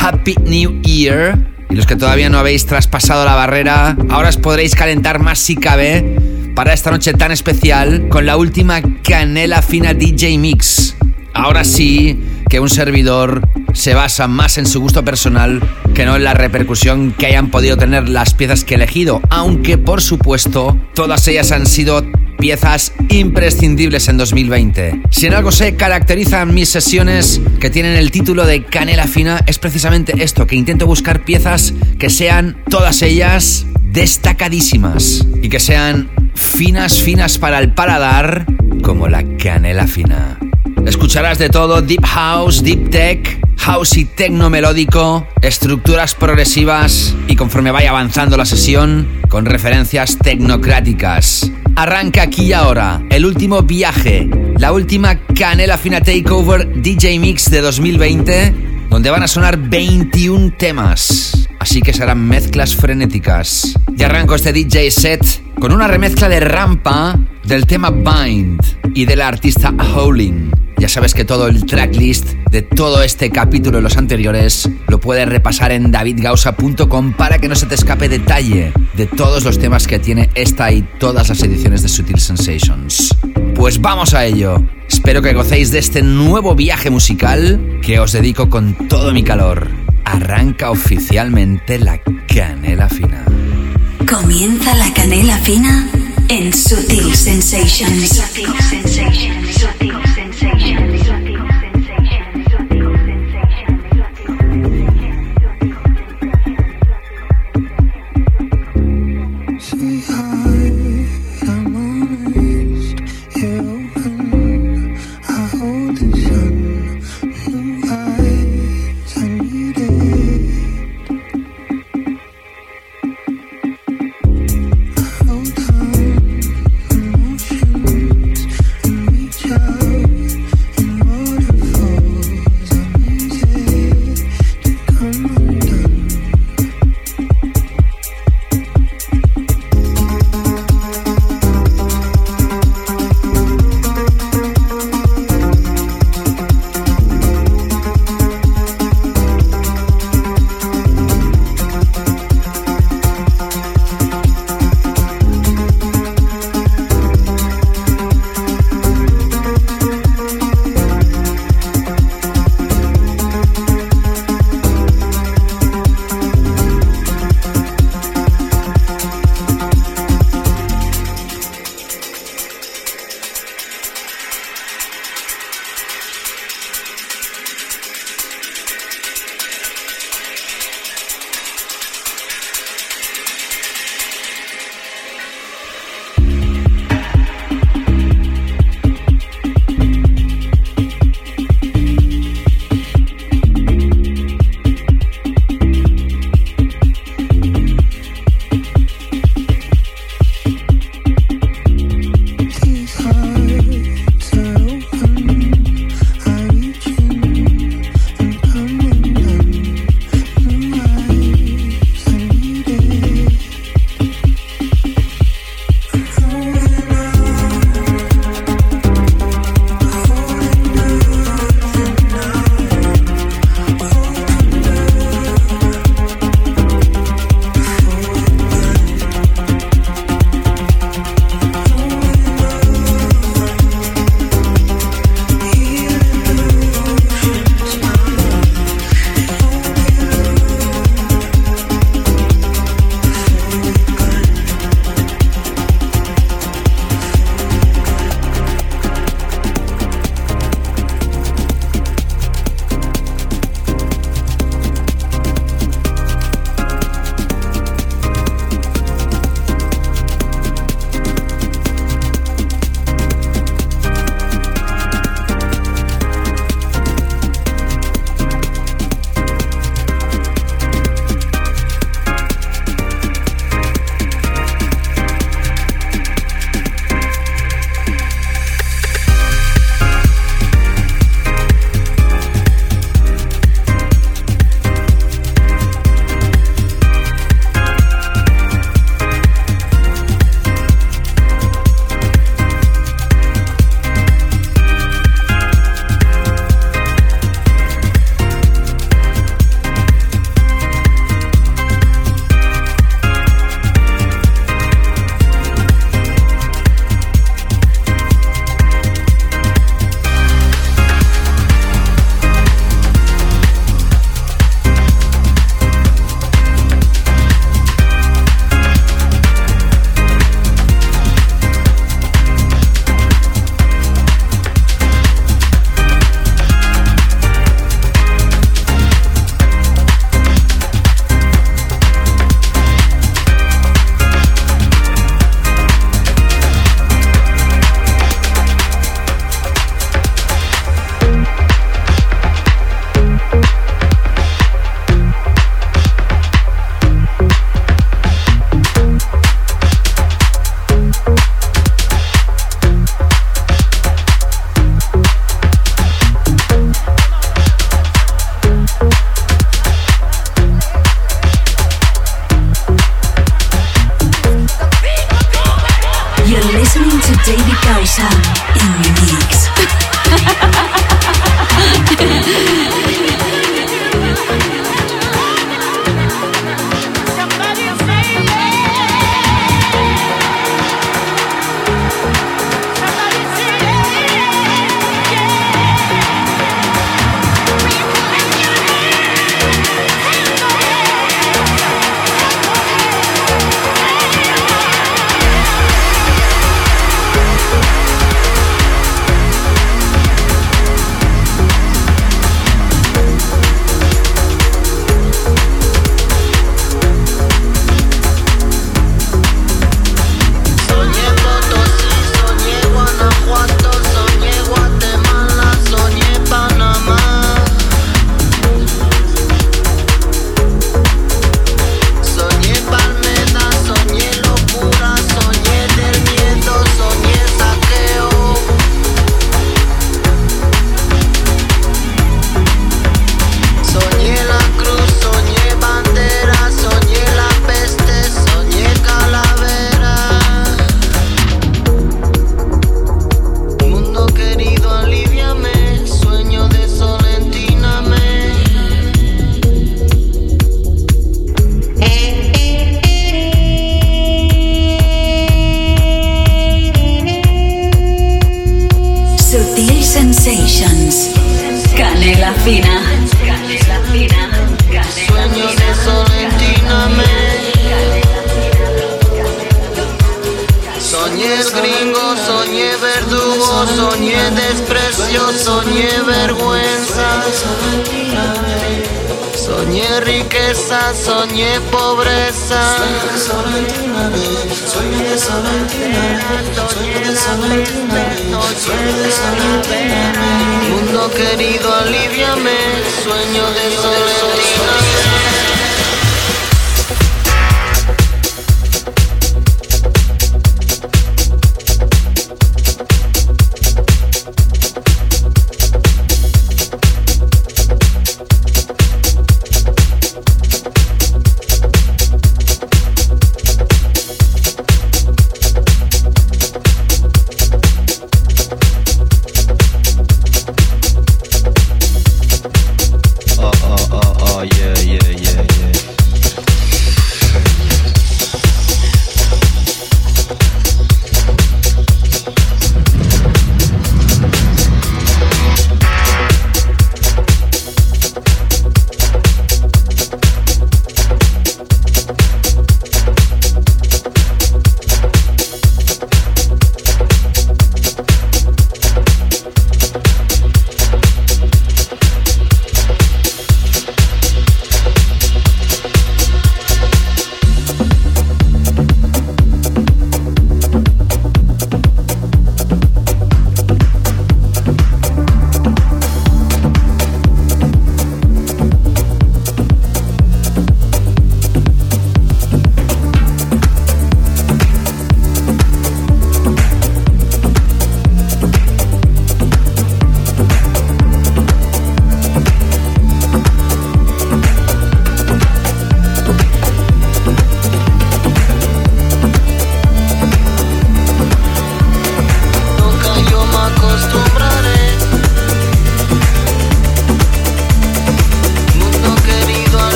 Happy New Year. Y los que todavía no habéis traspasado la barrera, ahora os podréis calentar más si cabe para esta noche tan especial con la última canela fina DJ Mix. Ahora sí que un servidor se basa más en su gusto personal que no en la repercusión que hayan podido tener las piezas que he elegido, aunque por supuesto todas ellas han sido piezas imprescindibles en 2020. Si en algo se caracterizan mis sesiones que tienen el título de Canela Fina, es precisamente esto, que intento buscar piezas que sean todas ellas destacadísimas y que sean finas, finas para el paladar, como la canela fina. Escucharás de todo, deep house, deep tech, house y techno melódico, estructuras progresivas y conforme vaya avanzando la sesión, con referencias tecnocráticas. Arranca aquí y ahora el último viaje, la última Canela Fina Takeover DJ Mix de 2020 donde van a sonar 21 temas. Así que serán mezclas frenéticas. Y arranco este DJ set con una remezcla de rampa del tema Bind y de la artista Howling. Ya sabes que todo el tracklist de todo este capítulo y los anteriores lo puedes repasar en davidgausa.com para que no se te escape detalle de todos los temas que tiene esta y todas las ediciones de Sutil Sensations. Pues vamos a ello. Espero que gocéis de este nuevo viaje musical que os dedico con todo mi calor. Arranca oficialmente la canela fina. Comienza la canela fina en Sutil Sensations. Sutil Sensations.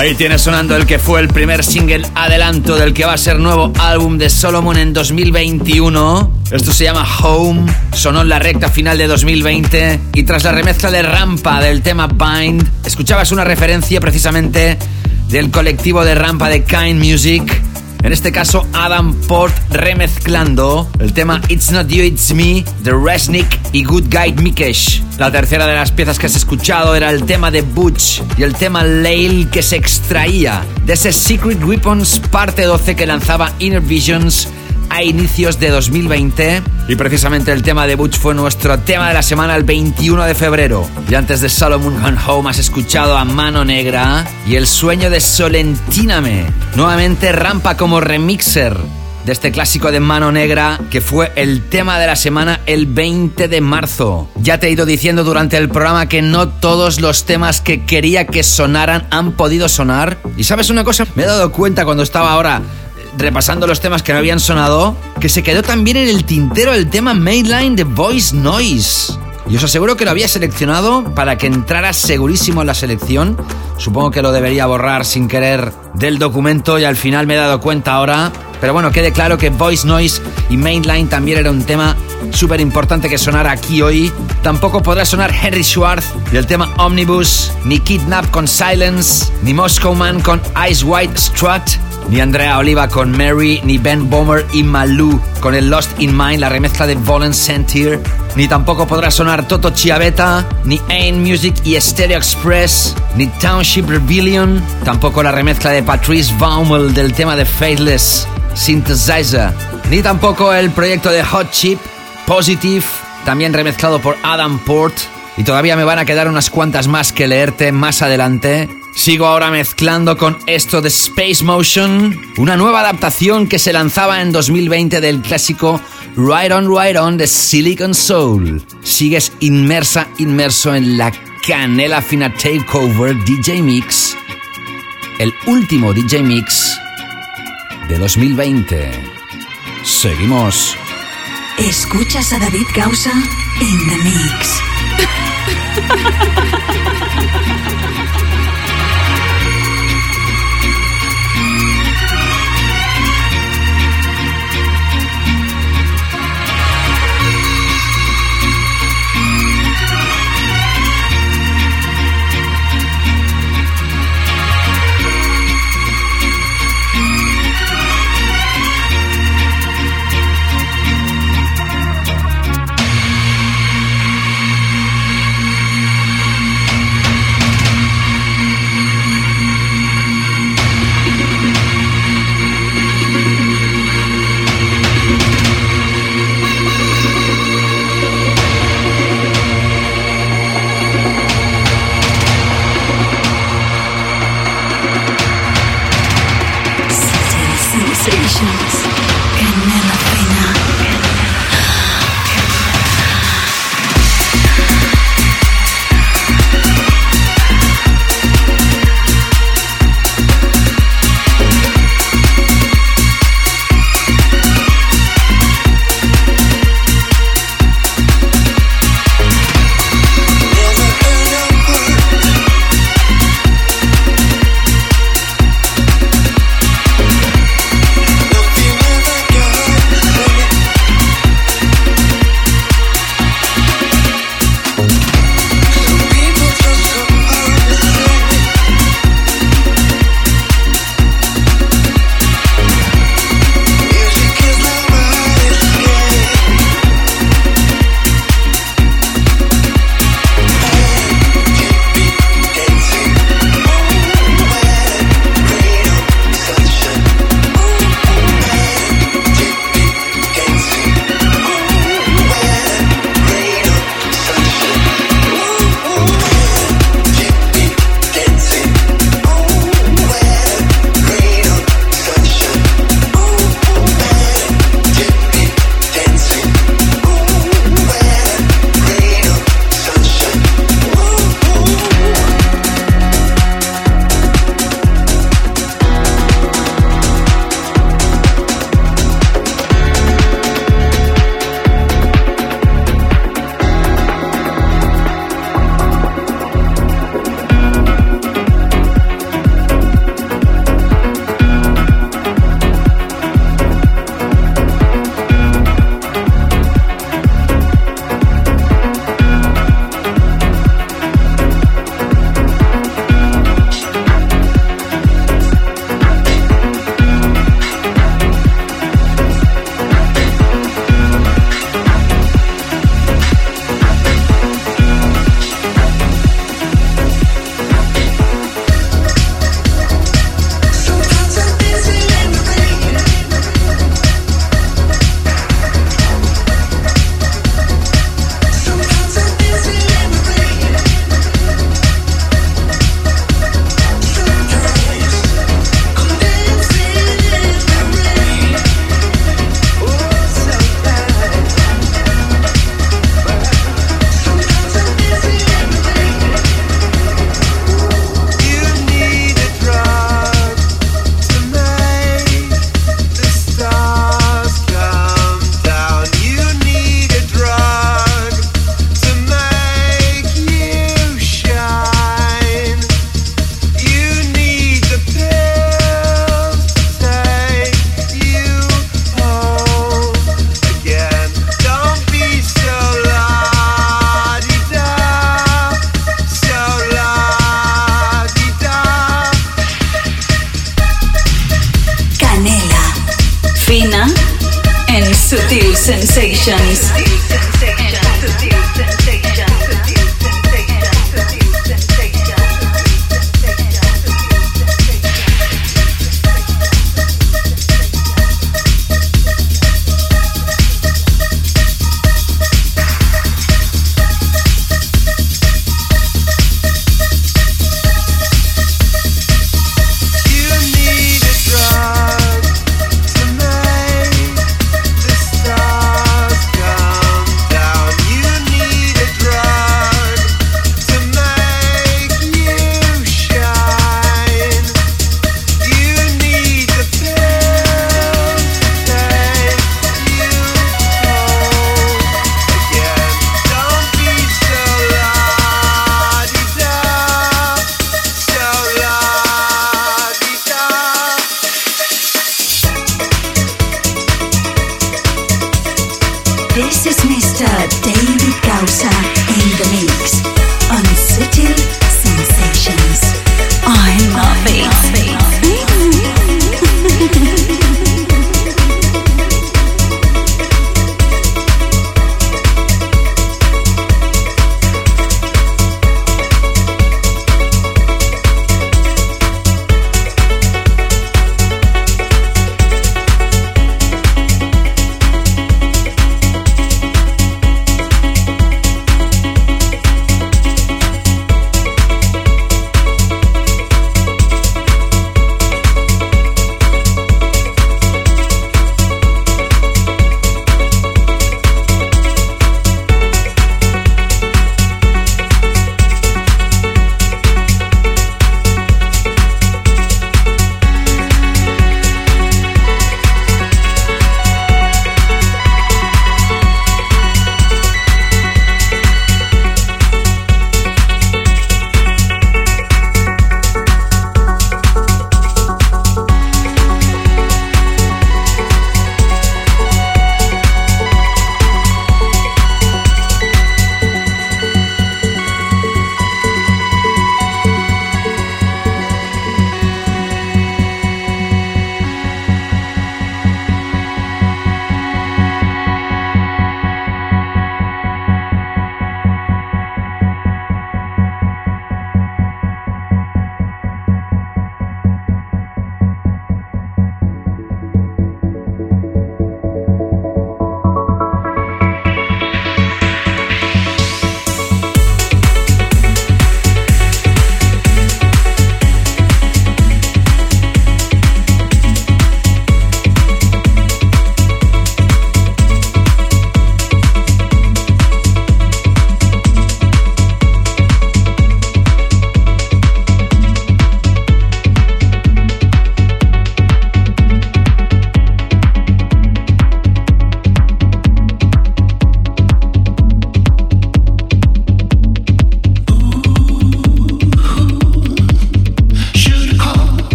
Ahí tienes sonando el que fue el primer single adelanto del que va a ser nuevo álbum de Solomon en 2021. Esto se llama Home, sonó en la recta final de 2020 y tras la remezcla de Rampa del tema Bind, escuchabas una referencia precisamente del colectivo de Rampa de Kind Music en este caso, Adam Port remezclando el tema It's Not You, It's Me de Resnick y Good Guide Mikesh. La tercera de las piezas que has escuchado era el tema de Butch y el tema Lail que se extraía de ese Secret Weapons parte 12 que lanzaba Inner Visions a inicios de 2020 y precisamente el tema de Butch fue nuestro tema de la semana el 21 de febrero. Y antes de Solomon Gone Home has escuchado a Mano Negra y el sueño de Solentíname. Nuevamente rampa como remixer de este clásico de Mano Negra que fue el tema de la semana el 20 de marzo. Ya te he ido diciendo durante el programa que no todos los temas que quería que sonaran han podido sonar. Y sabes una cosa, me he dado cuenta cuando estaba ahora repasando los temas que no habían sonado, que se quedó también en el tintero el tema Mainline de Voice Noise. Y os aseguro que lo había seleccionado para que entrara segurísimo en la selección. Supongo que lo debería borrar sin querer del documento y al final me he dado cuenta ahora. Pero bueno, quede claro que Voice Noise y Mainline también era un tema súper importante que sonara aquí hoy. Tampoco podrá sonar Henry Schwartz y el tema Omnibus, ni Kidnap con Silence, ni Moscow Man con Ice White Strut, ni Andrea Oliva con Mary, ni Ben Bomer y Malou con el Lost in Mind, la remezcla de Volen Sentir, ni tampoco podrá sonar Toto Chiavetta, ni Ain Music y Stereo Express, ni Township Rebellion, tampoco la remezcla de Patrice Baumel del tema de Faithless, Synthesizer, ni tampoco el proyecto de Hot Chip, Positive, también remezclado por Adam Port, y todavía me van a quedar unas cuantas más que leerte más adelante. Sigo ahora mezclando con esto de Space Motion, una nueva adaptación que se lanzaba en 2020 del clásico Ride On Ride On de Silicon Soul. Sigues inmersa, inmerso en la canela fina takeover DJ Mix, el último DJ Mix de 2020. Seguimos. Escuchas a David Gausa en The Mix.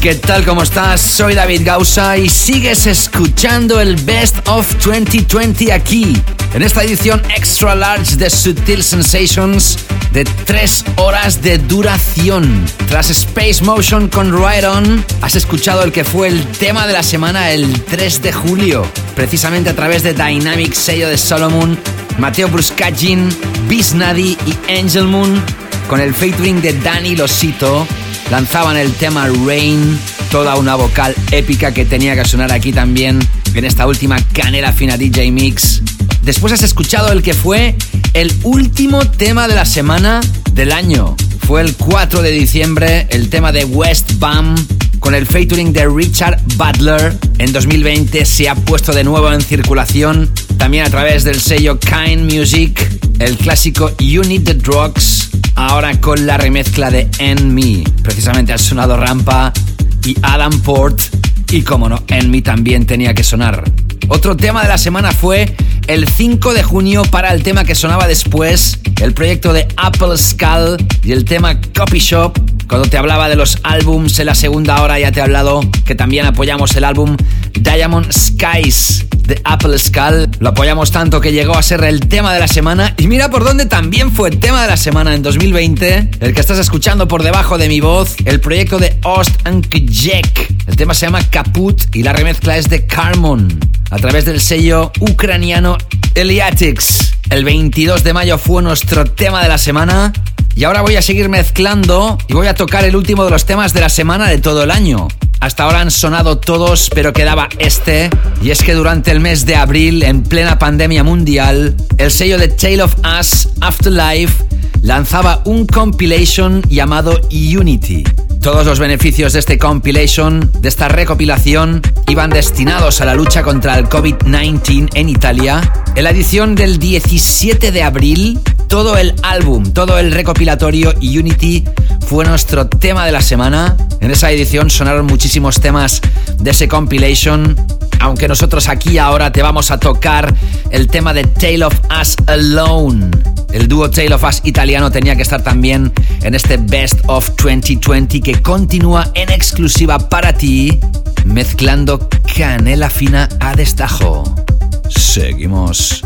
¿qué tal? ¿Cómo estás? Soy David Gausa y sigues escuchando el Best of 2020 aquí, en esta edición extra large de Sutil Sensations de 3 horas de duración. Tras Space Motion con Ride On, has escuchado el que fue el tema de la semana el 3 de julio, precisamente a través de Dynamic sello de Solomon, Mateo Bruscagin, Bisnadi y Angel Moon, con el featuring de Danny Losito lanzaban el tema Rain, toda una vocal épica que tenía que sonar aquí también en esta última canela fina DJ Mix. Después has escuchado el que fue el último tema de la semana del año. Fue el 4 de diciembre, el tema de West Bam con el featuring de Richard Butler. En 2020 se ha puesto de nuevo en circulación, también a través del sello Kind Music, el clásico You Need the Drugs, ahora con la remezcla de En Me. Precisamente ha sonado Rampa y Adam Port, y como no, En Me también tenía que sonar. Otro tema de la semana fue el 5 de junio para el tema que sonaba después, el proyecto de Apple Skull y el tema Copy Shop. Cuando te hablaba de los álbums en la segunda hora ya te he hablado que también apoyamos el álbum Diamond Skies de Apple Skull. Lo apoyamos tanto que llegó a ser el tema de la semana y mira por dónde también fue el tema de la semana en 2020, el que estás escuchando por debajo de mi voz, el proyecto de Ost. El tema se llama Kaput y la remezcla es de Carmon a través del sello ucraniano Eliatics. El 22 de mayo fue nuestro tema de la semana y ahora voy a seguir mezclando y voy a tocar el último de los temas de la semana de todo el año. Hasta ahora han sonado todos, pero quedaba este. Y es que durante el mes de abril, en plena pandemia mundial, el sello de Tale of Us Afterlife lanzaba un compilation llamado Unity. Todos los beneficios de este compilation, de esta recopilación, iban destinados a la lucha contra el COVID-19 en Italia. En la edición del 17 de abril, todo el álbum, todo el recopilatorio Unity fue nuestro tema de la semana. En esa edición sonaron muchísimos temas de ese compilation, aunque nosotros aquí ahora te vamos a tocar el tema de Tale of Us Alone. El dúo Tale of Us italiano tenía que estar también en este Best of 2020 que continúa en exclusiva para ti, mezclando canela fina a destajo. Seguimos.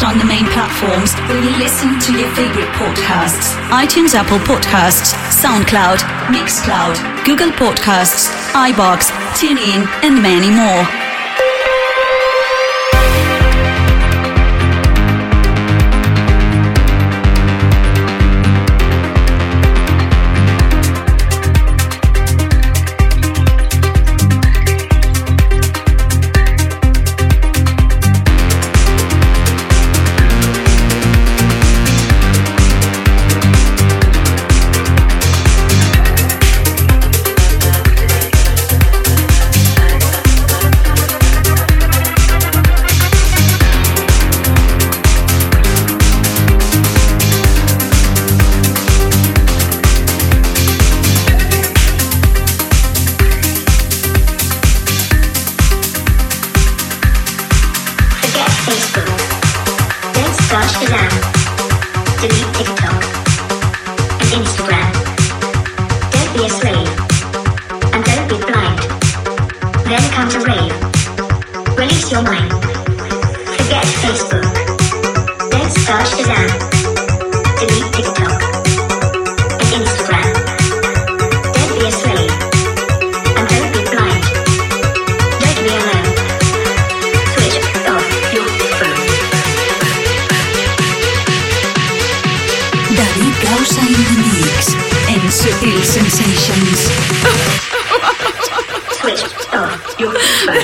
Podcast on the main platforms where you listen to your favorite podcasts iTunes, Apple Podcasts, SoundCloud, Mixcloud, Google Podcasts, iBox, TuneIn, and many more. Switch off your phone.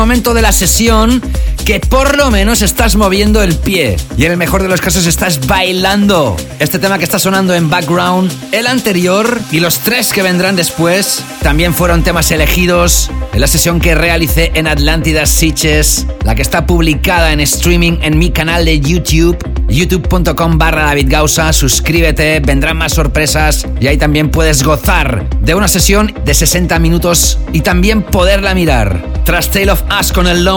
Momento de la sesión que por lo menos estás moviendo el pie. Y en el mejor de los casos estás bailando. Este tema que está sonando en background, el anterior y los tres que vendrán después, también fueron temas elegidos en la sesión que realicé en Atlántida Sitges, la que está publicada en streaming en mi canal de YouTube youtube.com barra David Gausa, suscríbete, vendrán más sorpresas y ahí también puedes gozar de una sesión de 60 minutos y también poderla mirar. Tras Tale of Us con el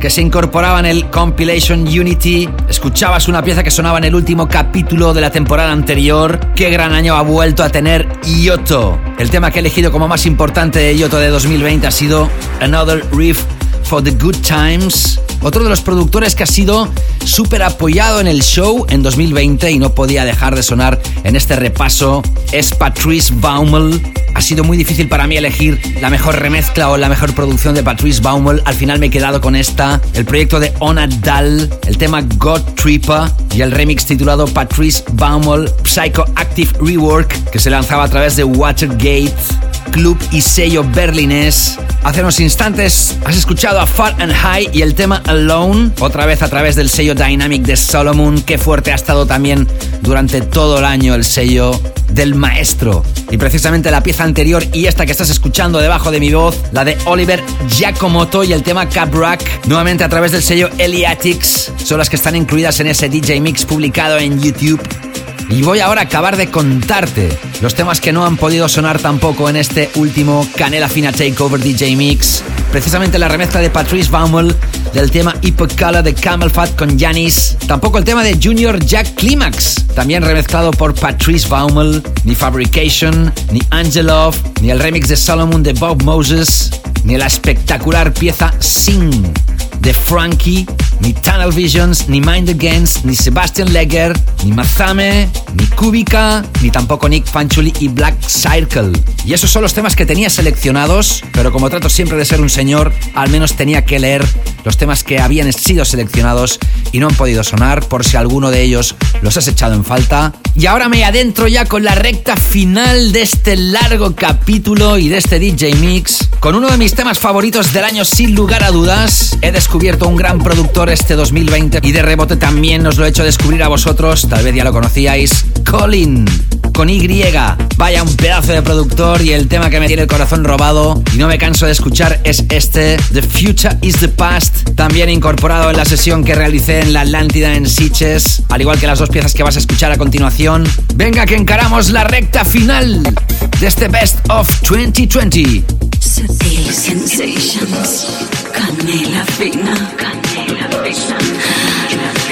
que se incorporaba en el compilation Unity, escuchabas una pieza que sonaba en el último capítulo de la temporada anterior. Qué gran año ha vuelto a tener Yoto. El tema que he elegido como más importante de Yoto de 2020 ha sido Another Riff for the Good Times. Otro de los productores que ha sido súper apoyado en el show en 2020 y no podía dejar de sonar en este repaso es Patrice Baumel. Ha sido muy difícil para mí elegir la mejor remezcla o la mejor producción de Patrice Baumel. Al final me he quedado con esta, el proyecto de Ona Dal, el tema God Tripper y el remix titulado Patrice Baumel Psychoactive Rework que se lanzaba a través de Watergate. club y sello berlinés. Hace unos instantes has escuchado a Far and High y el tema Alone, otra vez a través del sello Dynamic de Solomon. Qué fuerte ha estado también durante todo el año el sello del maestro. Y precisamente la pieza anterior y esta que estás escuchando debajo de mi voz, la de Oliver Giacomoto y el tema Cabrack, nuevamente a través del sello Eliatics, son las que están incluidas en ese DJ Mix publicado en YouTube. Y voy ahora a acabar de contarte los temas que no han podido sonar tampoco en este último Canela Fina Takeover DJ Mix. Precisamente la remezcla de Patrice Baumel del tema Hippocolor de Camel Fat con Janis. Tampoco el tema de Junior Jack Climax, también remezclado por Patrice Baumel. Ni Fabrication, ni Angelov, ni el remix de Solomon de Bob Moses, ni la espectacular pieza Sing de Frankie, ni Tunnel Visions, ni Mind Against, ni Sebastian Legger, ni Mazame, ni Kubica, ni tampoco Nick Fanchuli y Black Circle. Y esos son los temas que tenía seleccionados, pero como trato siempre de ser un señor, al menos tenía que leer los temas que habían sido seleccionados y no han podido sonar, por si alguno de ellos los has echado en falta. Y ahora me adentro ya con la recta final de este largo capítulo y de este DJ Mix, con uno de mis temas favoritos del año sin lugar a dudas. He descubierto un gran productor este 2020 y de rebote también os lo he hecho descubrir a vosotros, tal vez ya lo conocíais, Colin con Y. Vaya un pedazo de productor y el tema que me tiene el corazón robado y no me canso de escuchar es este, The Future is the Past, también incorporado en la sesión que realicé en la Atlántida en Sitges, al igual que las dos piezas que vas a escuchar a continuación. Venga que encaramos la recta final de este Best of 2020. Sutil Sensations. Canela fina. Canela fina.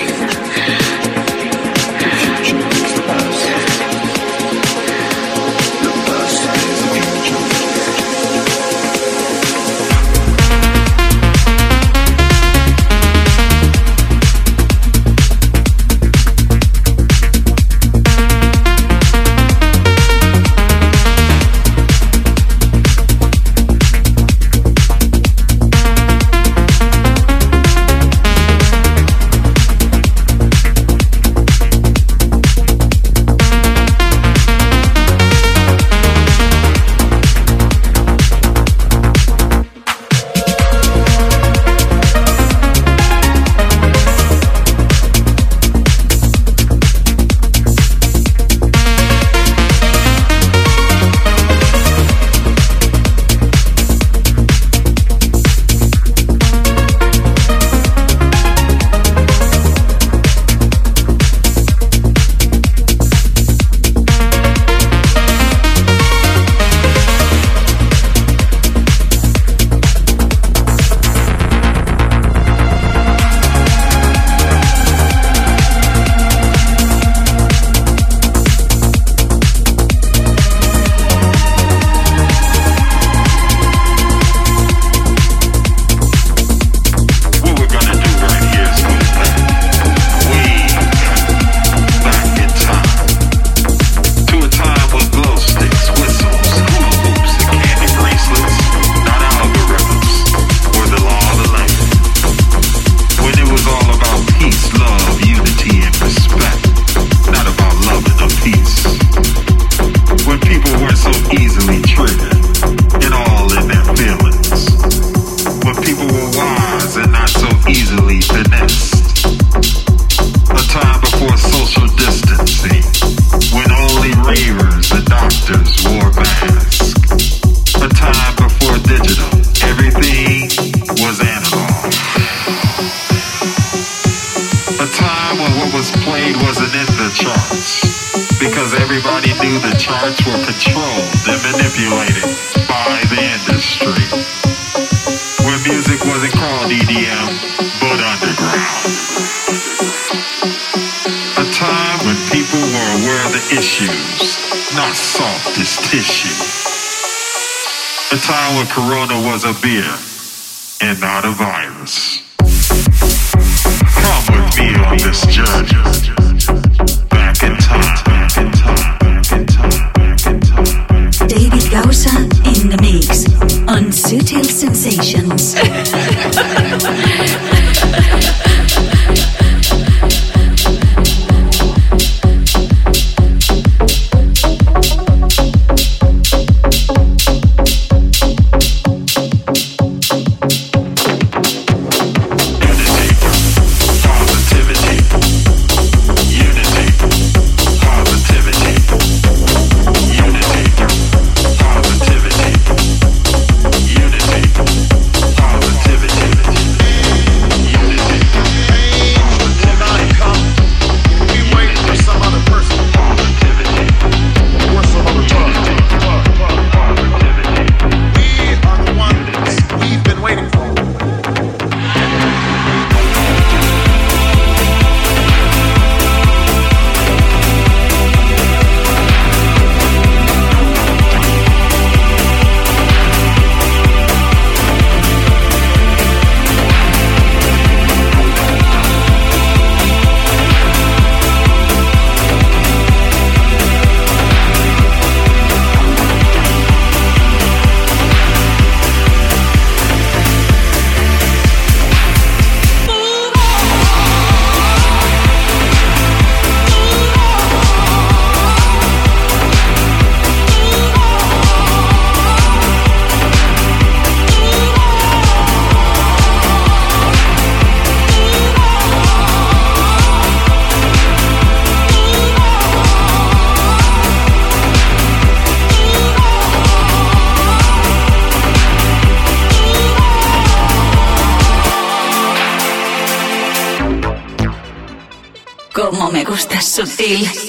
Sutil.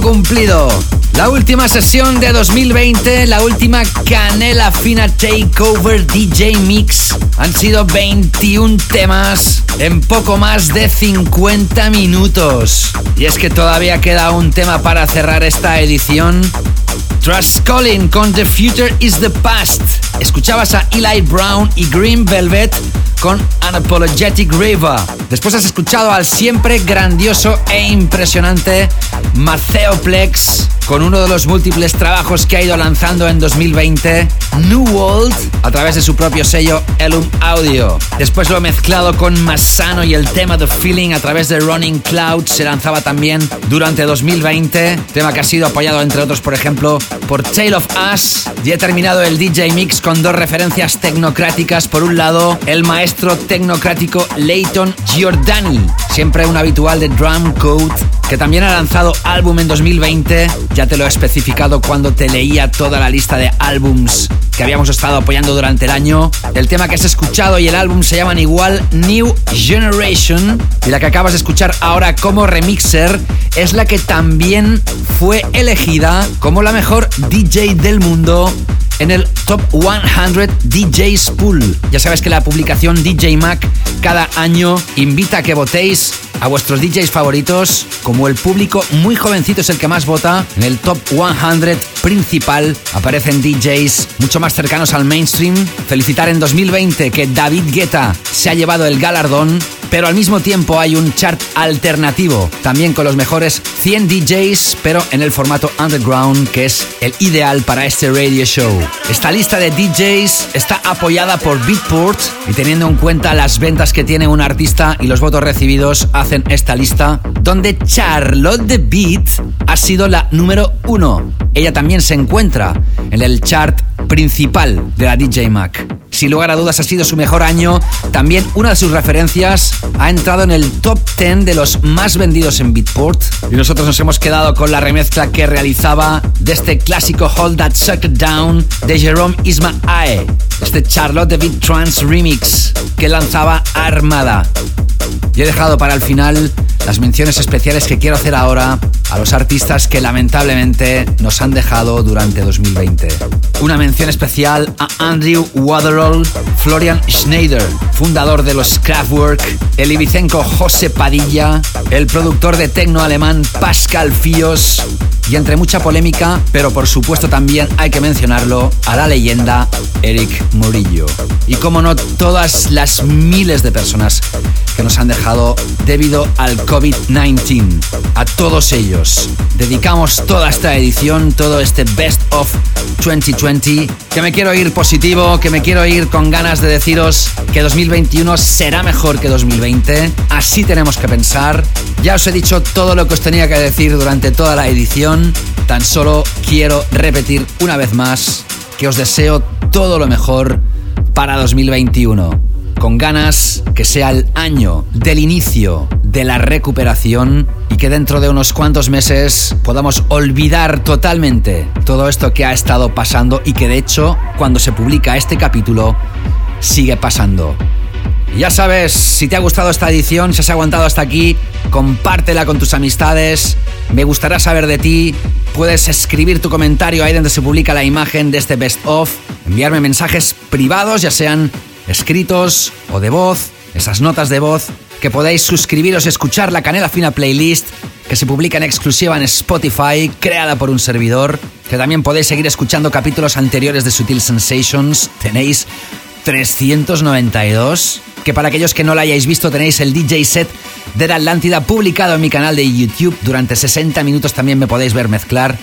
Cumplido. La última sesión de 2020, la última Canela Fina Takeover DJ Mix. Han sido 21 temas en poco más de 50 minutos. Y es que todavía queda un tema para cerrar esta edición. Trust Calling con The Future is the Past. Escuchabas a Eli Brown y Green Velvet con Unapologetic River. Después has escuchado al siempre grandioso e impresionante Plex con uno de los múltiples trabajos que ha ido lanzando en 2020, New World, a través de su propio sello Elum Audio. Después lo he mezclado con Masano y el tema The Feeling a través de Running Cloud se lanzaba también durante 2020, tema que ha sido apoyado entre otros, por ejemplo, por Tale of Us. Y he terminado el DJ Mix con dos referencias tecnocráticas. Por un lado, el maestro tecnocrático Leighton Giordani, siempre un habitual de Drum Code, que también ha lanzado álbum en 2020 ya te lo he especificado cuando te leía toda la lista de álbums que habíamos estado apoyando durante el año. El tema que has escuchado y el álbum se llaman igual New Generation. Y la que acabas de escuchar ahora como remixer es la que también fue elegida como la mejor DJ del mundo en el Top 100 DJs Pool. Ya sabes que la publicación DJ Mac cada año invita a que votéis a vuestros DJs favoritos. Como el público muy jovencito es el que más vota, en el Top 100 principal aparecen DJs mucho más cercanos al mainstream. Felicitar en 2020 que David Guetta se ha llevado el galardón pero al mismo tiempo hay un chart alternativo, también con los mejores 100 DJs, pero en el formato underground, que es el ideal para este radio show. Esta lista de DJs está apoyada por Beatport y teniendo en cuenta las ventas que tiene un artista y los votos recibidos, hacen esta lista, donde Charlotte the Beat ha sido la número uno. Ella también se encuentra en el chart principal de la DJ Mac. Sin lugar a dudas ha sido su mejor año. También una de sus referencias ha entrado en el top 10 de los más vendidos en Beatport. Y nosotros nos hemos quedado con la remezcla que realizaba de este clásico Hold That Sucker Down de Jerome Isma Ae. Este Charlotte de Beat Trance Remix que lanzaba Armada. Y he dejado para el final las menciones especiales que quiero hacer ahora a los artistas que lamentablemente nos han dejado durante 2020. Una mención especial a Andrew Waterall, Florian Schneider, fundador de los Kraftwerk, el ibicenco José Padilla, el productor de tecno alemán Pascal Fíos y entre mucha polémica, pero por supuesto también hay que mencionarlo, a la leyenda Eric Murillo. Y como no, todas las miles de personas que nos han dejado debido al COVID-19. A todos ellos dedicamos toda esta edición, todo este Best of 2020, que me quiero ir positivo, que me quiero ir con ganas de deciros que 2021 será mejor que 2020. Así tenemos que pensar. Ya os he dicho todo lo que os tenía que decir durante toda la edición. Tan solo quiero repetir una vez más que os deseo todo lo mejor para 2021 con ganas que sea el año del inicio de la recuperación y que dentro de unos cuantos meses podamos olvidar totalmente todo esto que ha estado pasando y que de hecho cuando se publica este capítulo sigue pasando. Ya sabes, si te ha gustado esta edición, si has aguantado hasta aquí, compártela con tus amistades. Me gustará saber de ti. Puedes escribir tu comentario ahí donde se publica la imagen de este best of, enviarme mensajes privados, ya sean escritos o de voz, esas notas de voz, que podéis suscribiros y escuchar la Canela Fina Playlist que se publica en exclusiva en Spotify, creada por un servidor, que también podéis seguir escuchando capítulos anteriores de Sutil Sensations. Tenéis 392, que para aquellos que no lo hayáis visto tenéis el DJ set de la Atlántida publicado en mi canal de YouTube. Durante 60 minutos también me podéis ver mezclar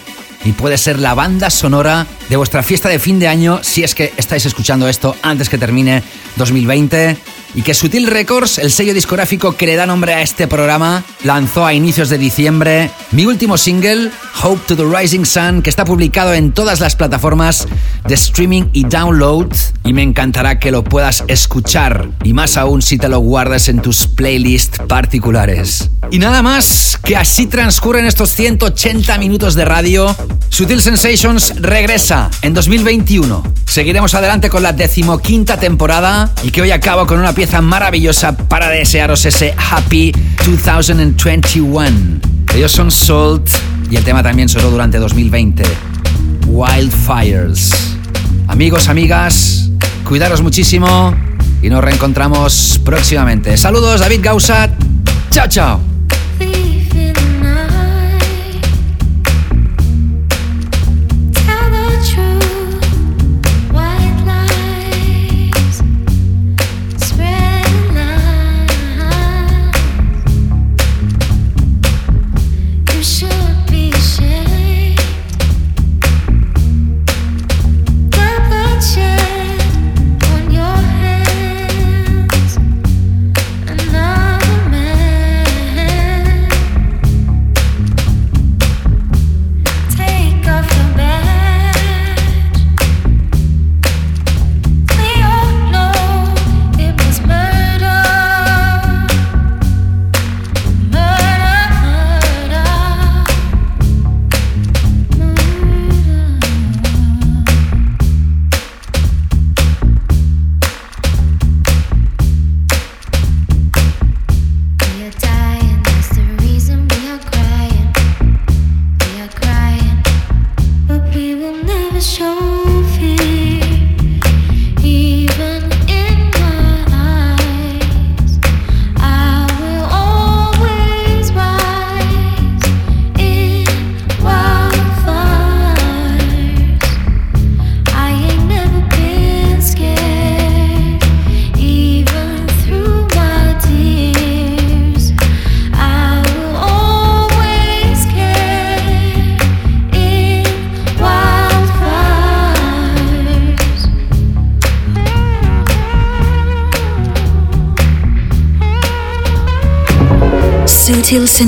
y puede ser la banda sonora de vuestra fiesta de fin de año si es que estáis escuchando esto antes que termine 2020 y que Sutil Records, el sello discográfico que le da nombre a este programa, lanzó a inicios de diciembre mi último single, Hope to the Rising Sun, que está publicado en todas las plataformas de streaming y download y me encantará que lo puedas escuchar y más aún si te lo guardas en tus playlists particulares. Y nada más, que así transcurren estos 180 minutos de radio. Sutil Sensations regresa en 2021. Seguiremos adelante con la decimoquinta temporada y que hoy acabo con una pieza maravillosa para desearos ese Happy 2021. Ellos son Salt Y el tema también sonó durante 2020. Wildfires. Amigos, amigas, cuidaros muchísimo y nos reencontramos próximamente. Saludos, David Gausat. Chao, chao.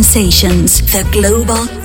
Sensations, the global club Asian. Asian.